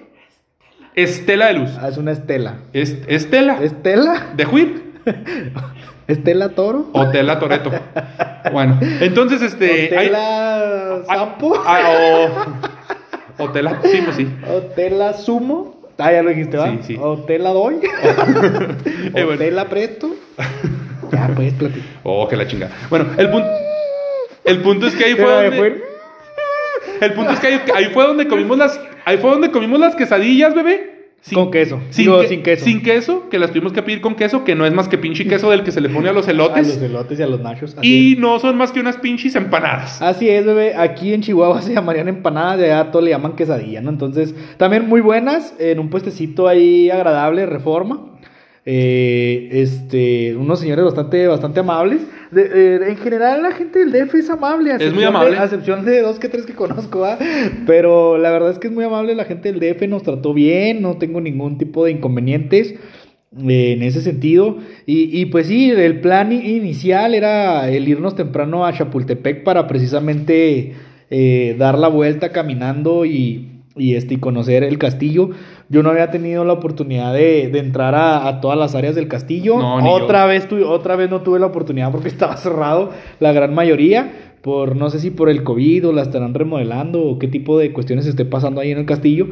Estela de luz. Ah, es una estela. Es- Estela. ¿Estela? De Huit. [laughs] ¿Estela Toro? O Tela Toreto. Bueno, entonces este. hay- ¿Estela Sampo? Ah, o, o Tela. Sí, pues sí. ¿Otela Sumo? Ah, ya lo dijiste, ¿va? Sí, sí. ¿Otela Doy? [laughs] Eh, bueno. ¿Otela Presto? ya, pues, platicar. Oh, que la chingada. Bueno, el punto. El punto es que ahí fue donde. El punto es que ahí, ahí fue donde comimos las. Ahí fue donde comimos las quesadillas, bebé. Con queso. Sin, Digo, que- sin queso. Sin queso, que las tuvimos que pedir con queso, que no es más que pinche queso del que se le pone a los A elotes. los elotes y a los nachos. Así y es. no son más que unas pinches empanadas. Así es, bebé. Aquí en Chihuahua se llamarían empanadas, de allá todo le llaman quesadilla, ¿no? Entonces, también muy buenas, en un puestecito ahí agradable, reforma. Eh, este, unos señores bastante, bastante amables. De- eh, en general, la gente del DF es amable. Es muy de- amable. a excepción de dos que tres que conozco, ¿ah? Pero la verdad es que es muy amable. La gente del DF nos trató bien, no tengo ningún tipo de inconvenientes eh, en ese sentido. Y, y pues sí, el plan inicial era el irnos temprano a Chapultepec para precisamente eh, dar la vuelta caminando y, y, este, y conocer el castillo. Yo no había tenido la oportunidad de, de entrar a, a todas las áreas del castillo. No, otra, yo. vez tuve, otra vez no tuve la oportunidad porque [laughs] estaba cerrado la gran mayoría. Por no sé si por el COVID o la estarán remodelando o qué tipo de cuestiones esté pasando ahí en el castillo.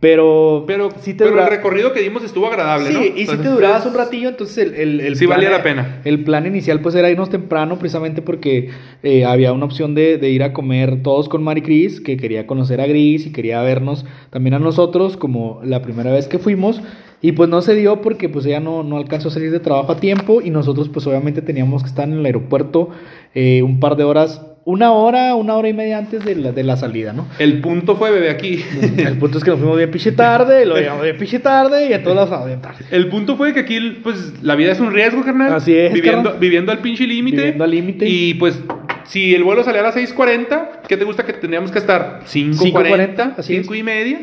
Pero, Pero, sí te pero dura- el recorrido que dimos estuvo agradable, Sí, ¿no? y si te durabas un ratillo, entonces el, el, el Sí valía la pena. El plan inicial pues era irnos temprano precisamente porque eh, había una opción de, de ir a comer todos con Mari Cris, que quería conocer a Gris y quería vernos también a nosotros como la primera vez que fuimos. Y pues no se dio porque pues ella no, no alcanzó a salir de trabajo a tiempo y nosotros pues obviamente teníamos que estar en el aeropuerto eh, un par de horas, una hora, una hora y media antes de la, de la salida, ¿no? El punto fue, bebé, aquí. [laughs] El punto es que nos fuimos bien pinche tarde, lo llegamos bien pinche tarde y a todos lados bien tarde. El punto fue que aquí, pues, la vida es un riesgo, carnal. Así es, Viviendo, carnal. viviendo al pinche límite. Viviendo al límite. Y, pues, si el vuelo salía a las 6.40, ¿qué te gusta que teníamos que estar? 5.40, 5:40, así 5 y media.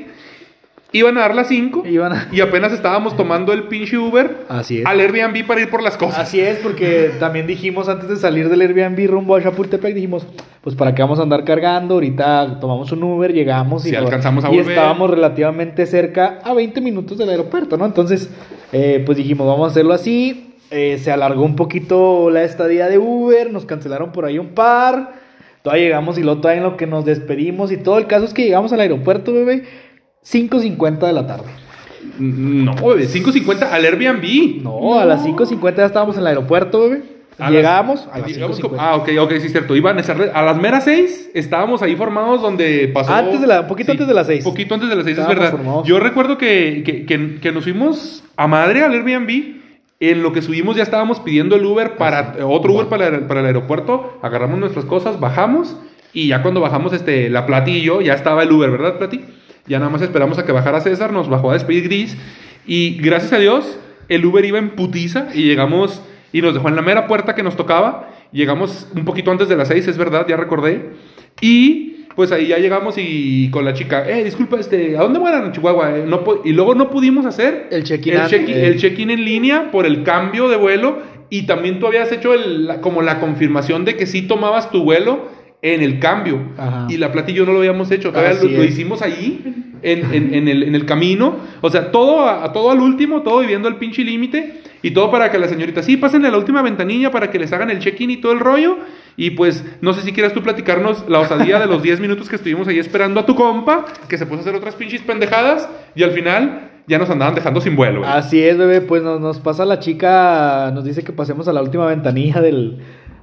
Iban a dar las 5 Iban a- y apenas estábamos tomando el pinche Uber Así es. al Airbnb para ir por las cosas. Así es, porque también dijimos antes de salir del Airbnb rumbo a Chapultepec, dijimos, pues para qué vamos a andar cargando, ahorita tomamos un Uber, llegamos y, Si todo. alcanzamos a y volver. estábamos relativamente cerca, a 20 minutos del aeropuerto, ¿no? Entonces, eh, pues dijimos, vamos a hacerlo así, Eh, se alargó un poquito la estadía de Uber, nos cancelaron por ahí un par, todavía llegamos y luego todavía en lo que nos despedimos y todo, el caso es que llegamos al aeropuerto, bebé, 5.50 de la tarde. No, bebé, 5.50 al Airbnb. No, a las 5.50 ya estábamos en el aeropuerto, bebé. A Llegamos las- a las llegamos 5.50. como- Ah, ok, ok, sí, cierto. Iban a, a las meras 6 estábamos ahí formados donde pasó. Antes de la- poquito antes de las seis. Poquito antes de las 6, es verdad. formados. Yo recuerdo que, que, que- que nos fuimos a madre al Airbnb. En lo que subimos ya estábamos pidiendo el Uber para otro Uber para el, para el aeropuerto. Agarramos nuestras cosas, bajamos. Y ya cuando bajamos, este, la Plati y yo, ya estaba el Uber, ¿verdad, Plati? Ya nada más esperamos a que bajara César, nos bajó a despedir Gris. Y gracias a Dios, el Uber iba en putiza y llegamos y nos dejó en la mera puerta que nos tocaba. Llegamos un poquito antes de las seis, es verdad, ya recordé. Y pues ahí ya llegamos y con la chica, eh, disculpa, este, ¿a dónde van a Chihuahua? Eh, no y luego no pudimos hacer El check-in el check-in eh. el en línea por el cambio de vuelo. Y también tú habías hecho el- la- como la confirmación de que sí tomabas tu vuelo en el cambio. Ajá. Y la plata y yo no lo habíamos hecho. Todavía lo, lo hicimos ahí, en, en- en el, en el camino. O sea, todo, a, a todo al último, todo viviendo al pinche límite. Y todo para que la señorita, sí, pásenle a la última ventanilla para que les hagan el check-in y todo el rollo. Y pues, no sé si quieras tú platicarnos la osadía de los 10 minutos que estuvimos ahí esperando a tu compa, que se puso a hacer otras pinches pendejadas. Y al final, ya nos andaban dejando sin vuelo. güey. Así es, bebé, pues nos, nos pasa la chica, nos dice que pasemos a la última ventanilla del,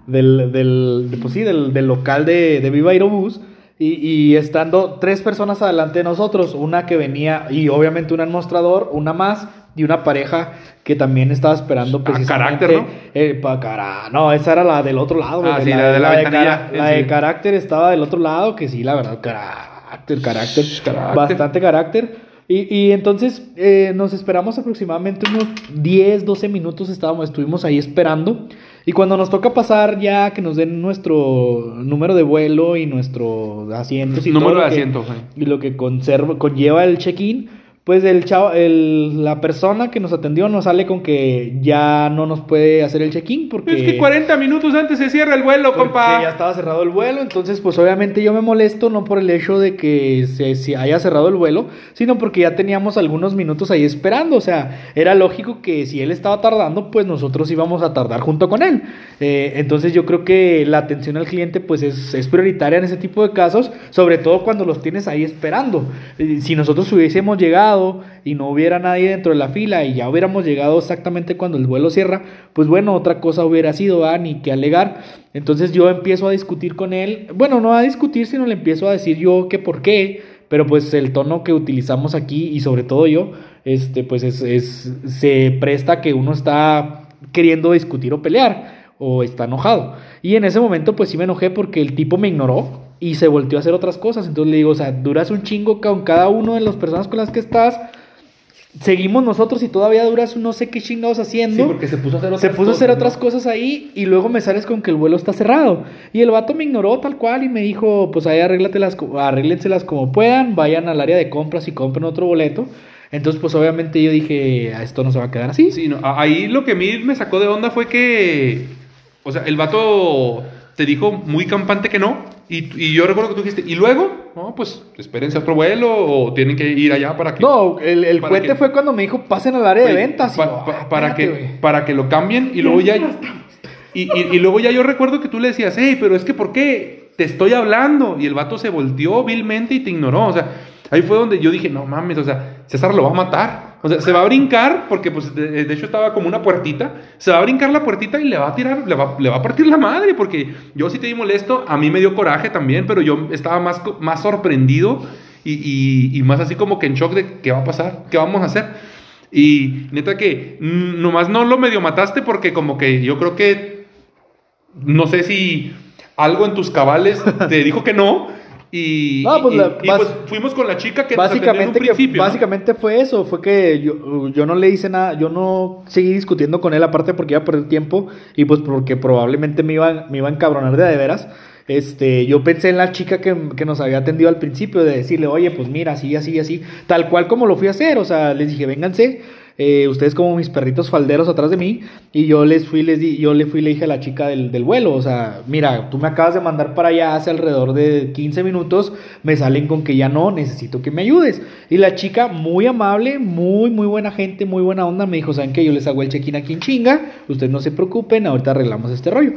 del, del, de- pues sí, del, del local de, de Viva Aerobús. Y, y estando tres personas adelante de nosotros, una que venía, y obviamente una en mostrador, una más, y una pareja que también estaba esperando Ah, precisamente. carácter, ¿no? eh, pa- cara- no, esa era la del otro lado. Ah, bebé, sí, la de la cara- en la de carácter estaba del otro lado, que sí, la verdad, carácter, carácter, Carácter. bastante carácter. Y, y entonces eh, nos esperamos aproximadamente unos 10, 12 minutos, estábamos, estuvimos ahí esperando. Y cuando nos toca pasar ya que nos den nuestro número de vuelo y nuestro asientos y Número todo de que- asientos, sí. y lo que conserva, conlleva el check-in, pues el chavo, el, la persona que nos atendió nos sale con que ya no nos puede hacer el check-in porque... Es que 40 minutos antes se cierra el vuelo, compa. ya estaba cerrado el vuelo, entonces pues obviamente yo me molesto no por el hecho de que se, se haya cerrado el vuelo, sino porque ya teníamos algunos minutos ahí esperando, o sea, era lógico que si él estaba tardando, pues nosotros íbamos a tardar junto con él. Eh, entonces yo creo que la atención al cliente pues es, es prioritaria en ese tipo de casos, sobre todo cuando los tienes ahí esperando. Eh, Si nosotros hubiésemos llegado y no hubiera nadie dentro de la fila y ya hubiéramos llegado exactamente cuando el vuelo cierra, pues bueno, otra cosa hubiera sido, ah, ni que alegar. Entonces yo empiezo a discutir con él, bueno, no a discutir, sino le empiezo a decir yo que por qué, pero pues el tono que utilizamos aquí y sobre todo yo, este, pues es, es- se presta que uno está queriendo discutir o pelear o está enojado. Y en ese momento pues sí me enojé porque el tipo me ignoró y se volteó a hacer otras cosas. Entonces le digo, o sea, duras un chingo con cada uno de las personas con las que estás. Seguimos nosotros y todavía duras no sé qué chingados haciendo. Sí, porque se puso a hacer Se otras puso a hacer otras cosas ahí y luego me sales con que el vuelo está cerrado. Y el vato me ignoró tal cual y me dijo, pues ahí arréglatelas, arréglenselas como puedan, vayan al área de compras y compren otro boleto. Entonces, pues obviamente yo dije, "A esto no se va a quedar así. Sí, no, ahí lo que a mí me sacó de onda fue que, o sea, el vato te dijo muy campante que no. Y, y yo recuerdo que tú dijiste, y luego, no, pues espérense a otro vuelo o tienen que ir allá para que. No, el, el que- fue cuando me dijo, pasen al área de ventas. Pa- pa- "Ah, para, espérate, que, güey". para que lo cambien y luego ya. Y, y- y luego ya yo recuerdo que tú le decías, hey, pero es que ¿por qué? Te estoy hablando. Y el vato se volteó vilmente y te ignoró. O sea, ahí fue donde yo dije, no mames, o sea, César lo va a matar. O sea, se va a brincar, porque pues de, de hecho estaba como una puertita, se va a brincar la puertita y le va a tirar, le va, le va a partir la madre, porque yo sí te di molesto, a mí me dio coraje también, pero yo estaba más, más sorprendido y, y- y más así como que en shock de qué va a pasar, qué vamos a hacer. Y neta que nomás no lo medio mataste porque como que yo creo que no sé si algo en tus cabales te dijo que no. Y, No, pues y- la- y, bas- pues fuimos con la chica que nos atendió en Básicamente, que, principio. ¿no? básicamente fue eso, fue que yo, yo no le hice nada, yo no seguí discutiendo con él, aparte porque iba a perder tiempo y pues porque probablemente me iba, me iba a encabronar de de veras. Este, yo pensé en la chica que, que nos había atendido al principio, de decirle, oye, pues mira, así, así, así, tal cual como lo fui a hacer, o sea, les dije, vénganse, eh, ustedes como mis perritos falderos atrás de mí, y yo les fui, les di, yo le fui le dije a la chica del, del vuelo, o sea, mira, tú me acabas de mandar para allá hace alrededor de 15 minutos, me salen con que ya no, necesito que me ayudes. Y la chica, muy amable, muy, muy buena gente, muy buena onda, me dijo, ¿saben qué? Yo les hago el check-in aquí en chinga, ustedes no se preocupen, ahorita arreglamos este rollo.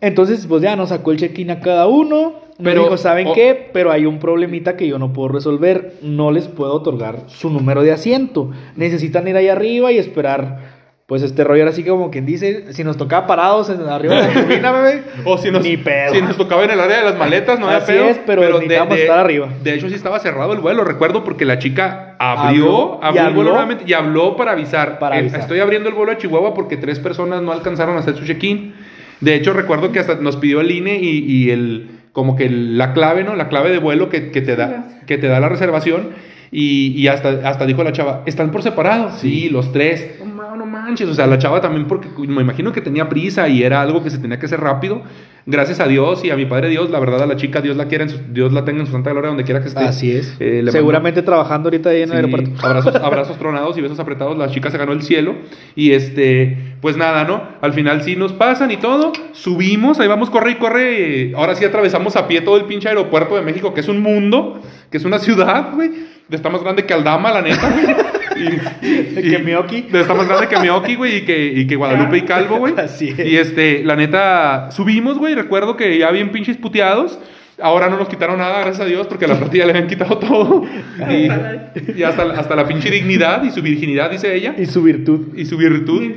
Entonces, pues ya nos sacó el check-in a cada uno. Pero, dijo, ¿saben qué? Pero hay un problemita que yo no puedo resolver. No les puedo otorgar su número de asiento. Necesitan ir ahí arriba y esperar. Pues este rollo era así como quien dice, si nos tocaba parados en- arriba de la [laughs] cabina, bebé. O si nos, Ni pedo. si nos tocaba en el área de las maletas, no había Así pedo. es, pero necesitábamos estar arriba. De hecho, sí estaba cerrado el vuelo. Recuerdo porque la chica abrió, abrió el vuelo nuevamente y habló para avisar. Para Eh, avisar. Estoy abriendo el vuelo a Chihuahua porque tres personas no alcanzaron a hacer su check-in. De hecho, recuerdo que hasta nos pidió el INE y, y el como que la clave, ¿no? La clave de vuelo que, que te da que te da la reservación y, y hasta, hasta dijo la chava, ¿están por separado? Sí, los tres. No, ma- no manches, o sea, la chava también porque me imagino que tenía prisa y era algo que se tenía que hacer rápido. Gracias a Dios y a mi Padre Dios, la verdad a la chica Dios la quiera, en su- Dios la tenga en su santa gloria donde quiera que esté. Así es. Eh, mando- Seguramente trabajando ahorita ahí en el aeropuerto. [laughs] abrazos, abrazos tronados y besos apretados. La chica se ganó el cielo. Y este, pues nada, ¿no? Al final sí nos pasan y todo. Subimos, ahí vamos, corre y corre. Ahora sí atravesamos a pie todo el pinche aeropuerto de México, que es un mundo, que es una ciudad, güey. Está más grande que Aldama, la neta, güey. [laughs] Y, Que Mioki. Está más grande que Mioki, güey, y que, y que Guadalupe y Calvo, güey. [laughs] Así es. Y este, la neta, subimos, güey. Recuerdo que ya bien pinches puteados. Ahora no nos quitaron nada, gracias a Dios, porque a la partida le habían quitado todo. [laughs] Y, y hasta, hasta la pinche dignidad y su virginidad, dice ella. Y su virtud. Y su virtud.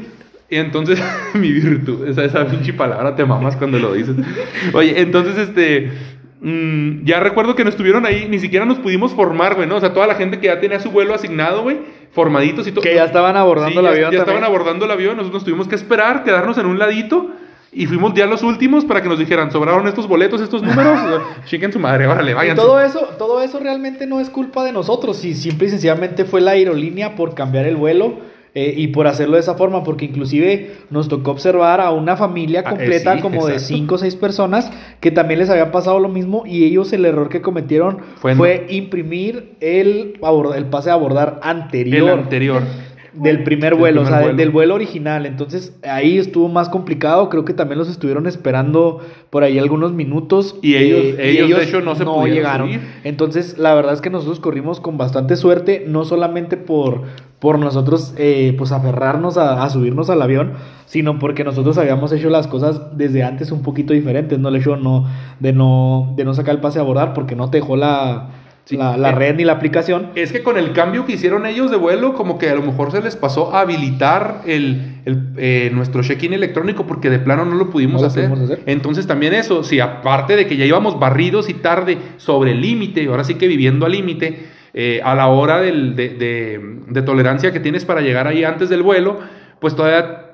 Y entonces, mi virtud, esa, esa pinche palabra te mamas cuando lo dices. Oye, entonces, este. Mm, ya recuerdo que no estuvieron ahí, ni siquiera nos pudimos formar, güey, ¿no? O sea, toda la gente que ya tenía su vuelo asignado, güey, formaditos y todo. Que ya estaban abordando Sí, el ya- avión. Ya, estaban también. abordando el avión, nosotros tuvimos que esperar, quedarnos en un ladito. Y fuimos ya los últimos para que nos dijeran, sobraron estos boletos, estos números. Chiquen su madre, órale, Y váyanse. todo eso, todo eso realmente no es culpa de nosotros, y simple y sencillamente fue la aerolínea por cambiar el vuelo eh, y por hacerlo de esa forma, porque inclusive nos tocó observar a una familia Ah, eh, completa sí, como de cinco o seis personas que también les había pasado lo mismo y ellos el error que cometieron Fue imprimir el, el pase a abordar anterior. El anterior. Del primer vuelo, primer o sea, vuelo. del vuelo original. Entonces ahí estuvo más complicado. Creo que también los estuvieron esperando por ahí algunos minutos. Y ellos- ellos, de hecho, no se llegaron. subir. Entonces, la verdad es que nosotros corrimos con bastante suerte, no solamente por, por nosotros eh, pues aferrarnos a, a subirnos al avión, sino porque nosotros habíamos hecho las cosas desde antes un poquito diferentes, no el hecho no, de no de no sacar el pase a abordar porque no te dejó la, Sí. la, la Eh, red ni la aplicación. Es que con el cambio que hicieron ellos de vuelo, como que a lo mejor se les pasó a habilitar el, el, eh, nuestro check-in electrónico porque de plano no lo pudimos, No lo hacer. pudimos hacer. Entonces también eso, si aparte de que ya íbamos barridos y tarde sobre el límite, ahora sí que viviendo al límite, eh, a la hora del- de, de- de tolerancia que tienes para llegar ahí antes del vuelo, pues todavía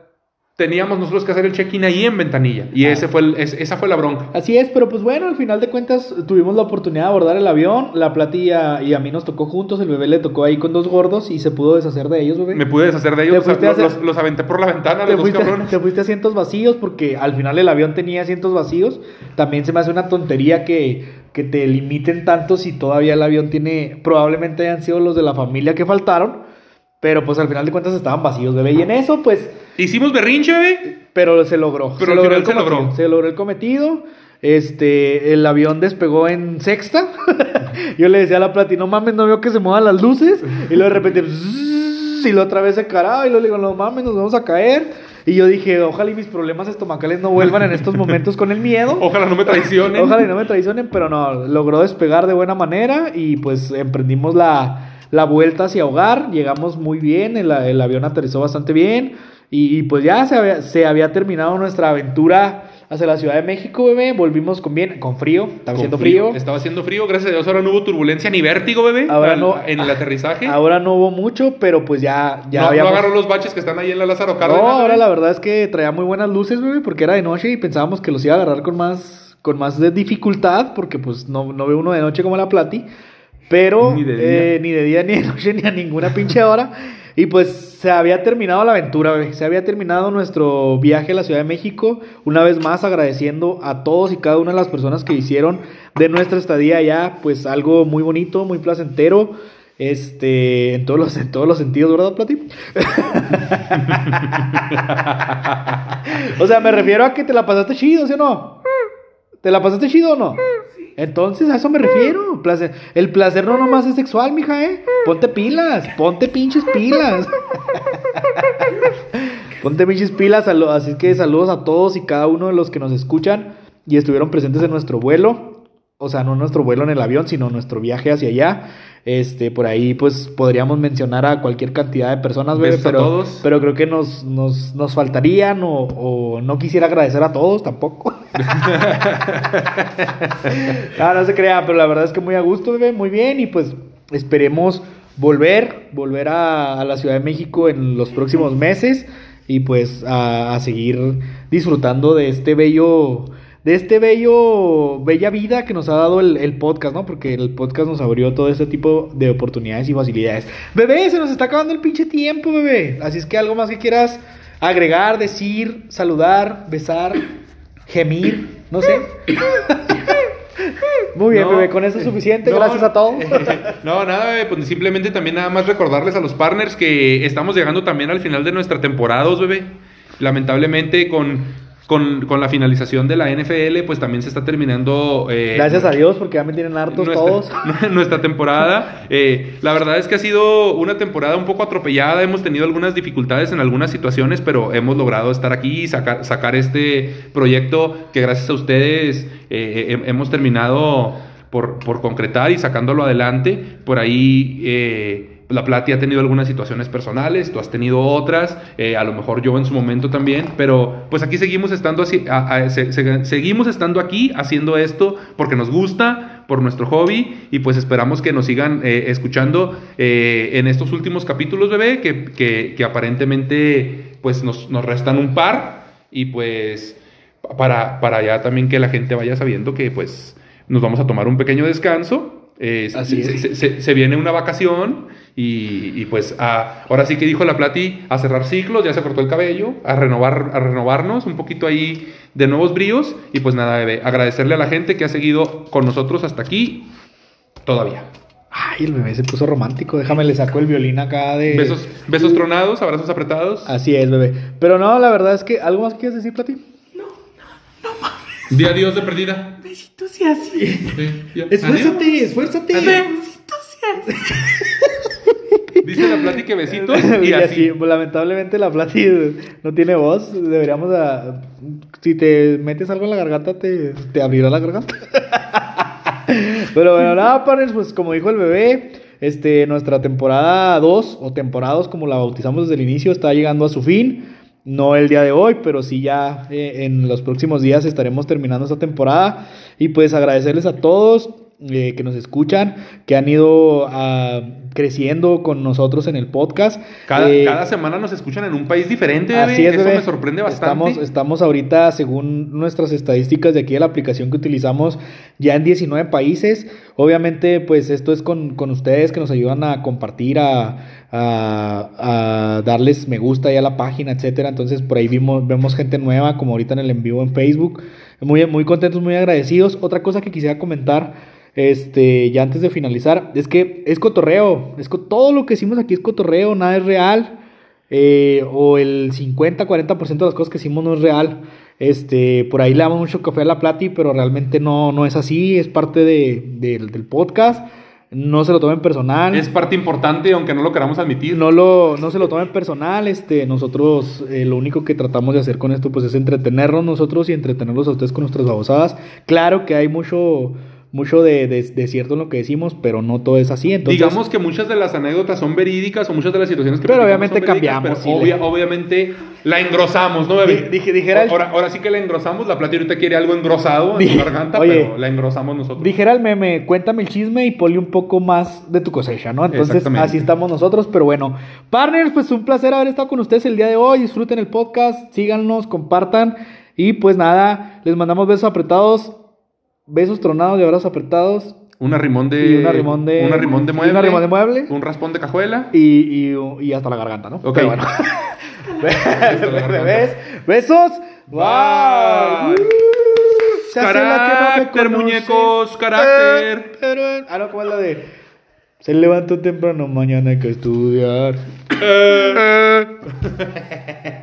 teníamos nosotros que hacer el check-in ahí en ventanilla. Y Ah. ese fue el- es- esa fue la bronca. Así es, pero pues bueno, al final de cuentas tuvimos la oportunidad de abordar el avión, la Plati y a, mí nos tocó juntos, el bebé le tocó ahí con dos gordos y se pudo deshacer de ellos, bebé. Me pude deshacer de ellos, los, hacer- los- los aventé por la ventana, te los dos fuiste, cabrones. te fuiste a asientos vacíos porque al final el avión tenía asientos vacíos. También se me hace una tontería que, que te limiten tanto si todavía el avión tiene, probablemente hayan sido los de la familia que faltaron, pero pues al final de cuentas estaban vacíos, bebé. Y en eso pues, Hicimos berrinche, bebé. pero se logró. Pero se al logró final el se cometido, logró. Se logró el cometido. Este, el avión despegó en sexta. [laughs] Yo le decía a la Plati, no mames, no veo que se muevan las luces. Y luego de repente, y luego otra vez se caraba. Y luego le digo, no mames, nos vamos a caer. Y yo dije, ojalá y mis problemas estomacales no vuelvan en estos momentos con el miedo. [laughs] Ojalá no me traicionen. Ojalá y no me traicionen, pero no, logró despegar de buena manera y pues emprendimos la, la vuelta hacia hogar, llegamos muy bien, el, el avión aterrizó bastante bien y, y pues ya se había, se había terminado nuestra aventura hacia la Ciudad de México, bebé, volvimos con bien, con frío, estaba haciendo frío. Estaba haciendo frío, gracias a Dios ahora no hubo turbulencia ni vértigo, bebé. Ahora al- no. En el aterrizaje. Ahora no hubo mucho, pero pues ya, ya no, agarró los baches que están ahí en la Lázaro Cárdenas. No, ahora bebé. la verdad es que traía muy buenas luces, bebé, porque era de noche y pensábamos que los iba a agarrar con más, con más de dificultad, porque pues no, no ve uno de noche como la Plati, pero Ni de eh, ni de día ni de noche [laughs] ni a ninguna pinche hora. Y pues se había terminado la aventura, bebé. Se había terminado nuestro viaje a la Ciudad de México. Una vez más agradeciendo a todos y cada una de las personas que hicieron de nuestra estadía allá, pues algo muy bonito, muy placentero. Este, en todos los, en todos los sentidos, ¿verdad, Plati? [laughs] o sea, me refiero a que te la pasaste chido, ¿sí o no? ¿Te la pasaste chido o no? Entonces, a eso me refiero. El placer no nomás es sexual, mija, ¿eh? Ponte pilas, ponte pinches pilas. [laughs] ponte pinches pilas. Así que saludos a todos y cada uno de los que nos escuchan y estuvieron presentes en nuestro vuelo. O sea, no nuestro vuelo en el avión, sino nuestro viaje hacia allá. Este, por ahí, pues, podríamos mencionar a cualquier cantidad de personas, bebé, pero, todos. pero creo que nos, nos, nos faltarían o, o no quisiera agradecer a todos tampoco. [laughs] no, no se crea, pero la verdad es que muy a gusto, bebé, muy bien, y pues esperemos volver, volver a, a la Ciudad de México en los próximos meses y pues a, a seguir disfrutando de este bello, de este bello, bella vida que nos ha dado el, el podcast, ¿no? Porque el podcast nos abrió todo este tipo de oportunidades y facilidades. Bebé, se nos está acabando el pinche tiempo, bebé. Así es que algo más que quieras agregar, decir, saludar, besar, gemir, no sé. [laughs] Muy bien, No, bebé, con eso es suficiente. no, Gracias a todos. [laughs] No, nada, bebé, pues simplemente también nada más recordarles a los partners que estamos llegando también al final de nuestra temporada, bebé. Lamentablemente con, con, con la finalización de la NFL, pues también se está terminando... eh, Gracias a Dios, porque ya me tienen hartos todos. [laughs] nuestra, temporada. Eh, la verdad es que ha sido una temporada un poco atropellada. Hemos tenido algunas dificultades en algunas situaciones, pero hemos logrado estar aquí y sacar, sacar este proyecto que gracias a ustedes eh, he- hemos terminado por, por concretar y sacándolo adelante. Por ahí... la Plati ha tenido algunas situaciones personales, tú has tenido otras, eh, a lo mejor yo en su momento también, pero pues aquí seguimos estando así, a- a- se- se- seguimos estando aquí haciendo esto porque nos gusta, por nuestro hobby y pues esperamos que nos sigan eh, escuchando eh, en estos últimos capítulos, bebé, que, que- que aparentemente pues nos, nos restan un par y pues para, para ya también que la gente vaya sabiendo que pues nos vamos a tomar un pequeño descanso. eh, Así se, es. se- se- se viene una vacación y, y, pues a- ahora sí que dijo la Plati a cerrar ciclos, ya se cortó el cabello, a renovar, a renovarnos un poquito ahí de nuevos bríos y pues nada, bebé, agradecerle a la gente que ha seguido con nosotros hasta aquí todavía. Ay, el bebé se puso romántico. Déjame le saco el violín acá de. Besos, besos tronados, abrazos apretados. Así es, bebé. Pero no, la verdad es que. ¿Algo más quieres decir, Plati? Día Dios de perdida. Besitos y así. Sí. Adiós. Esfuérzate, esfuérzate. Besitos y así. [laughs] Dice la Plati que besitos [laughs] y y así, así. lamentablemente la Plati no tiene voz. Deberíamos a- si te metes algo en la garganta te, te abrirá la garganta. [laughs] Pero bueno, nada, partners, pues como dijo el bebé, este, nuestra temporada 2 o temporadas como la bautizamos desde el inicio está llegando a su fin. No el día de hoy, pero sí ya eh, en los próximos días estaremos terminando esta temporada. Y pues agradecerles a todos eh, que nos escuchan, que han ido ah, creciendo con nosotros en el podcast. Cada, Eh, cada semana nos escuchan en un país diferente, bebé. Así es, Eso bebé. me sorprende bastante. Estamos, estamos ahorita, según nuestras estadísticas de aquí de la aplicación que utilizamos, ya en 19 países. Obviamente, pues esto es con, con ustedes que nos ayudan a compartir, a, a, a darles me gusta ya a la página, etcétera. Entonces, por ahí vimos, vemos gente nueva, como ahorita en el en vivo en Facebook. Muy, muy contentos, muy agradecidos. Otra cosa que quisiera comentar. Este, ya antes de finalizar, es que es cotorreo, es co- todo lo que hicimos aquí es cotorreo, nada es real eh, o el 50-40% de las cosas que hicimos no es real. Este, por ahí le damos mucho café a la Plati, pero realmente no, no es así, es parte de, del- del podcast. no se lo tomen personal. Es parte importante, aunque no lo queramos admitir. No, lo, no se lo tomen personal, este, nosotros eh, lo único que tratamos de hacer con esto pues es entretenernos nosotros y entretenerlos a ustedes con nuestras babosadas. Claro que hay mucho, mucho de, de- de cierto en lo que decimos, pero no todo es así. Entonces, Digamos que muchas de las anécdotas son verídicas o muchas de las situaciones que Pero obviamente son cambiamos, pero le- obviamente la engrosamos, ¿no, bebé? Di- dije- dijera el- ahora, ahora sí que la engrosamos. La plata ahorita quiere algo engrosado en su garganta, oye, pero la engrosamos nosotros. dijera el meme, cuéntame el chisme y ponle un poco más de tu cosecha, ¿no? Entonces así estamos nosotros, pero bueno. Partners, pues un placer haber estado con ustedes el día de hoy. Disfruten el podcast, síganos, compartan y pues nada, les mandamos besos apretados, besos tronados y abrazos apretados. Un arrimón de. Y un arrimón de- Un arrimón de mueble. arrimón de mueble. Un raspón de cajuela. Y, y, y hasta la garganta, ¿no? Ok. Pero bueno. [laughs] [laughs] Bebés, besos. Bye. Bye. No Carácter, conoce. muñecos, carácter. Eh, pero, ah, no, ¿cómo es la de? Se levantó temprano, mañana hay que estudiar. [laughs]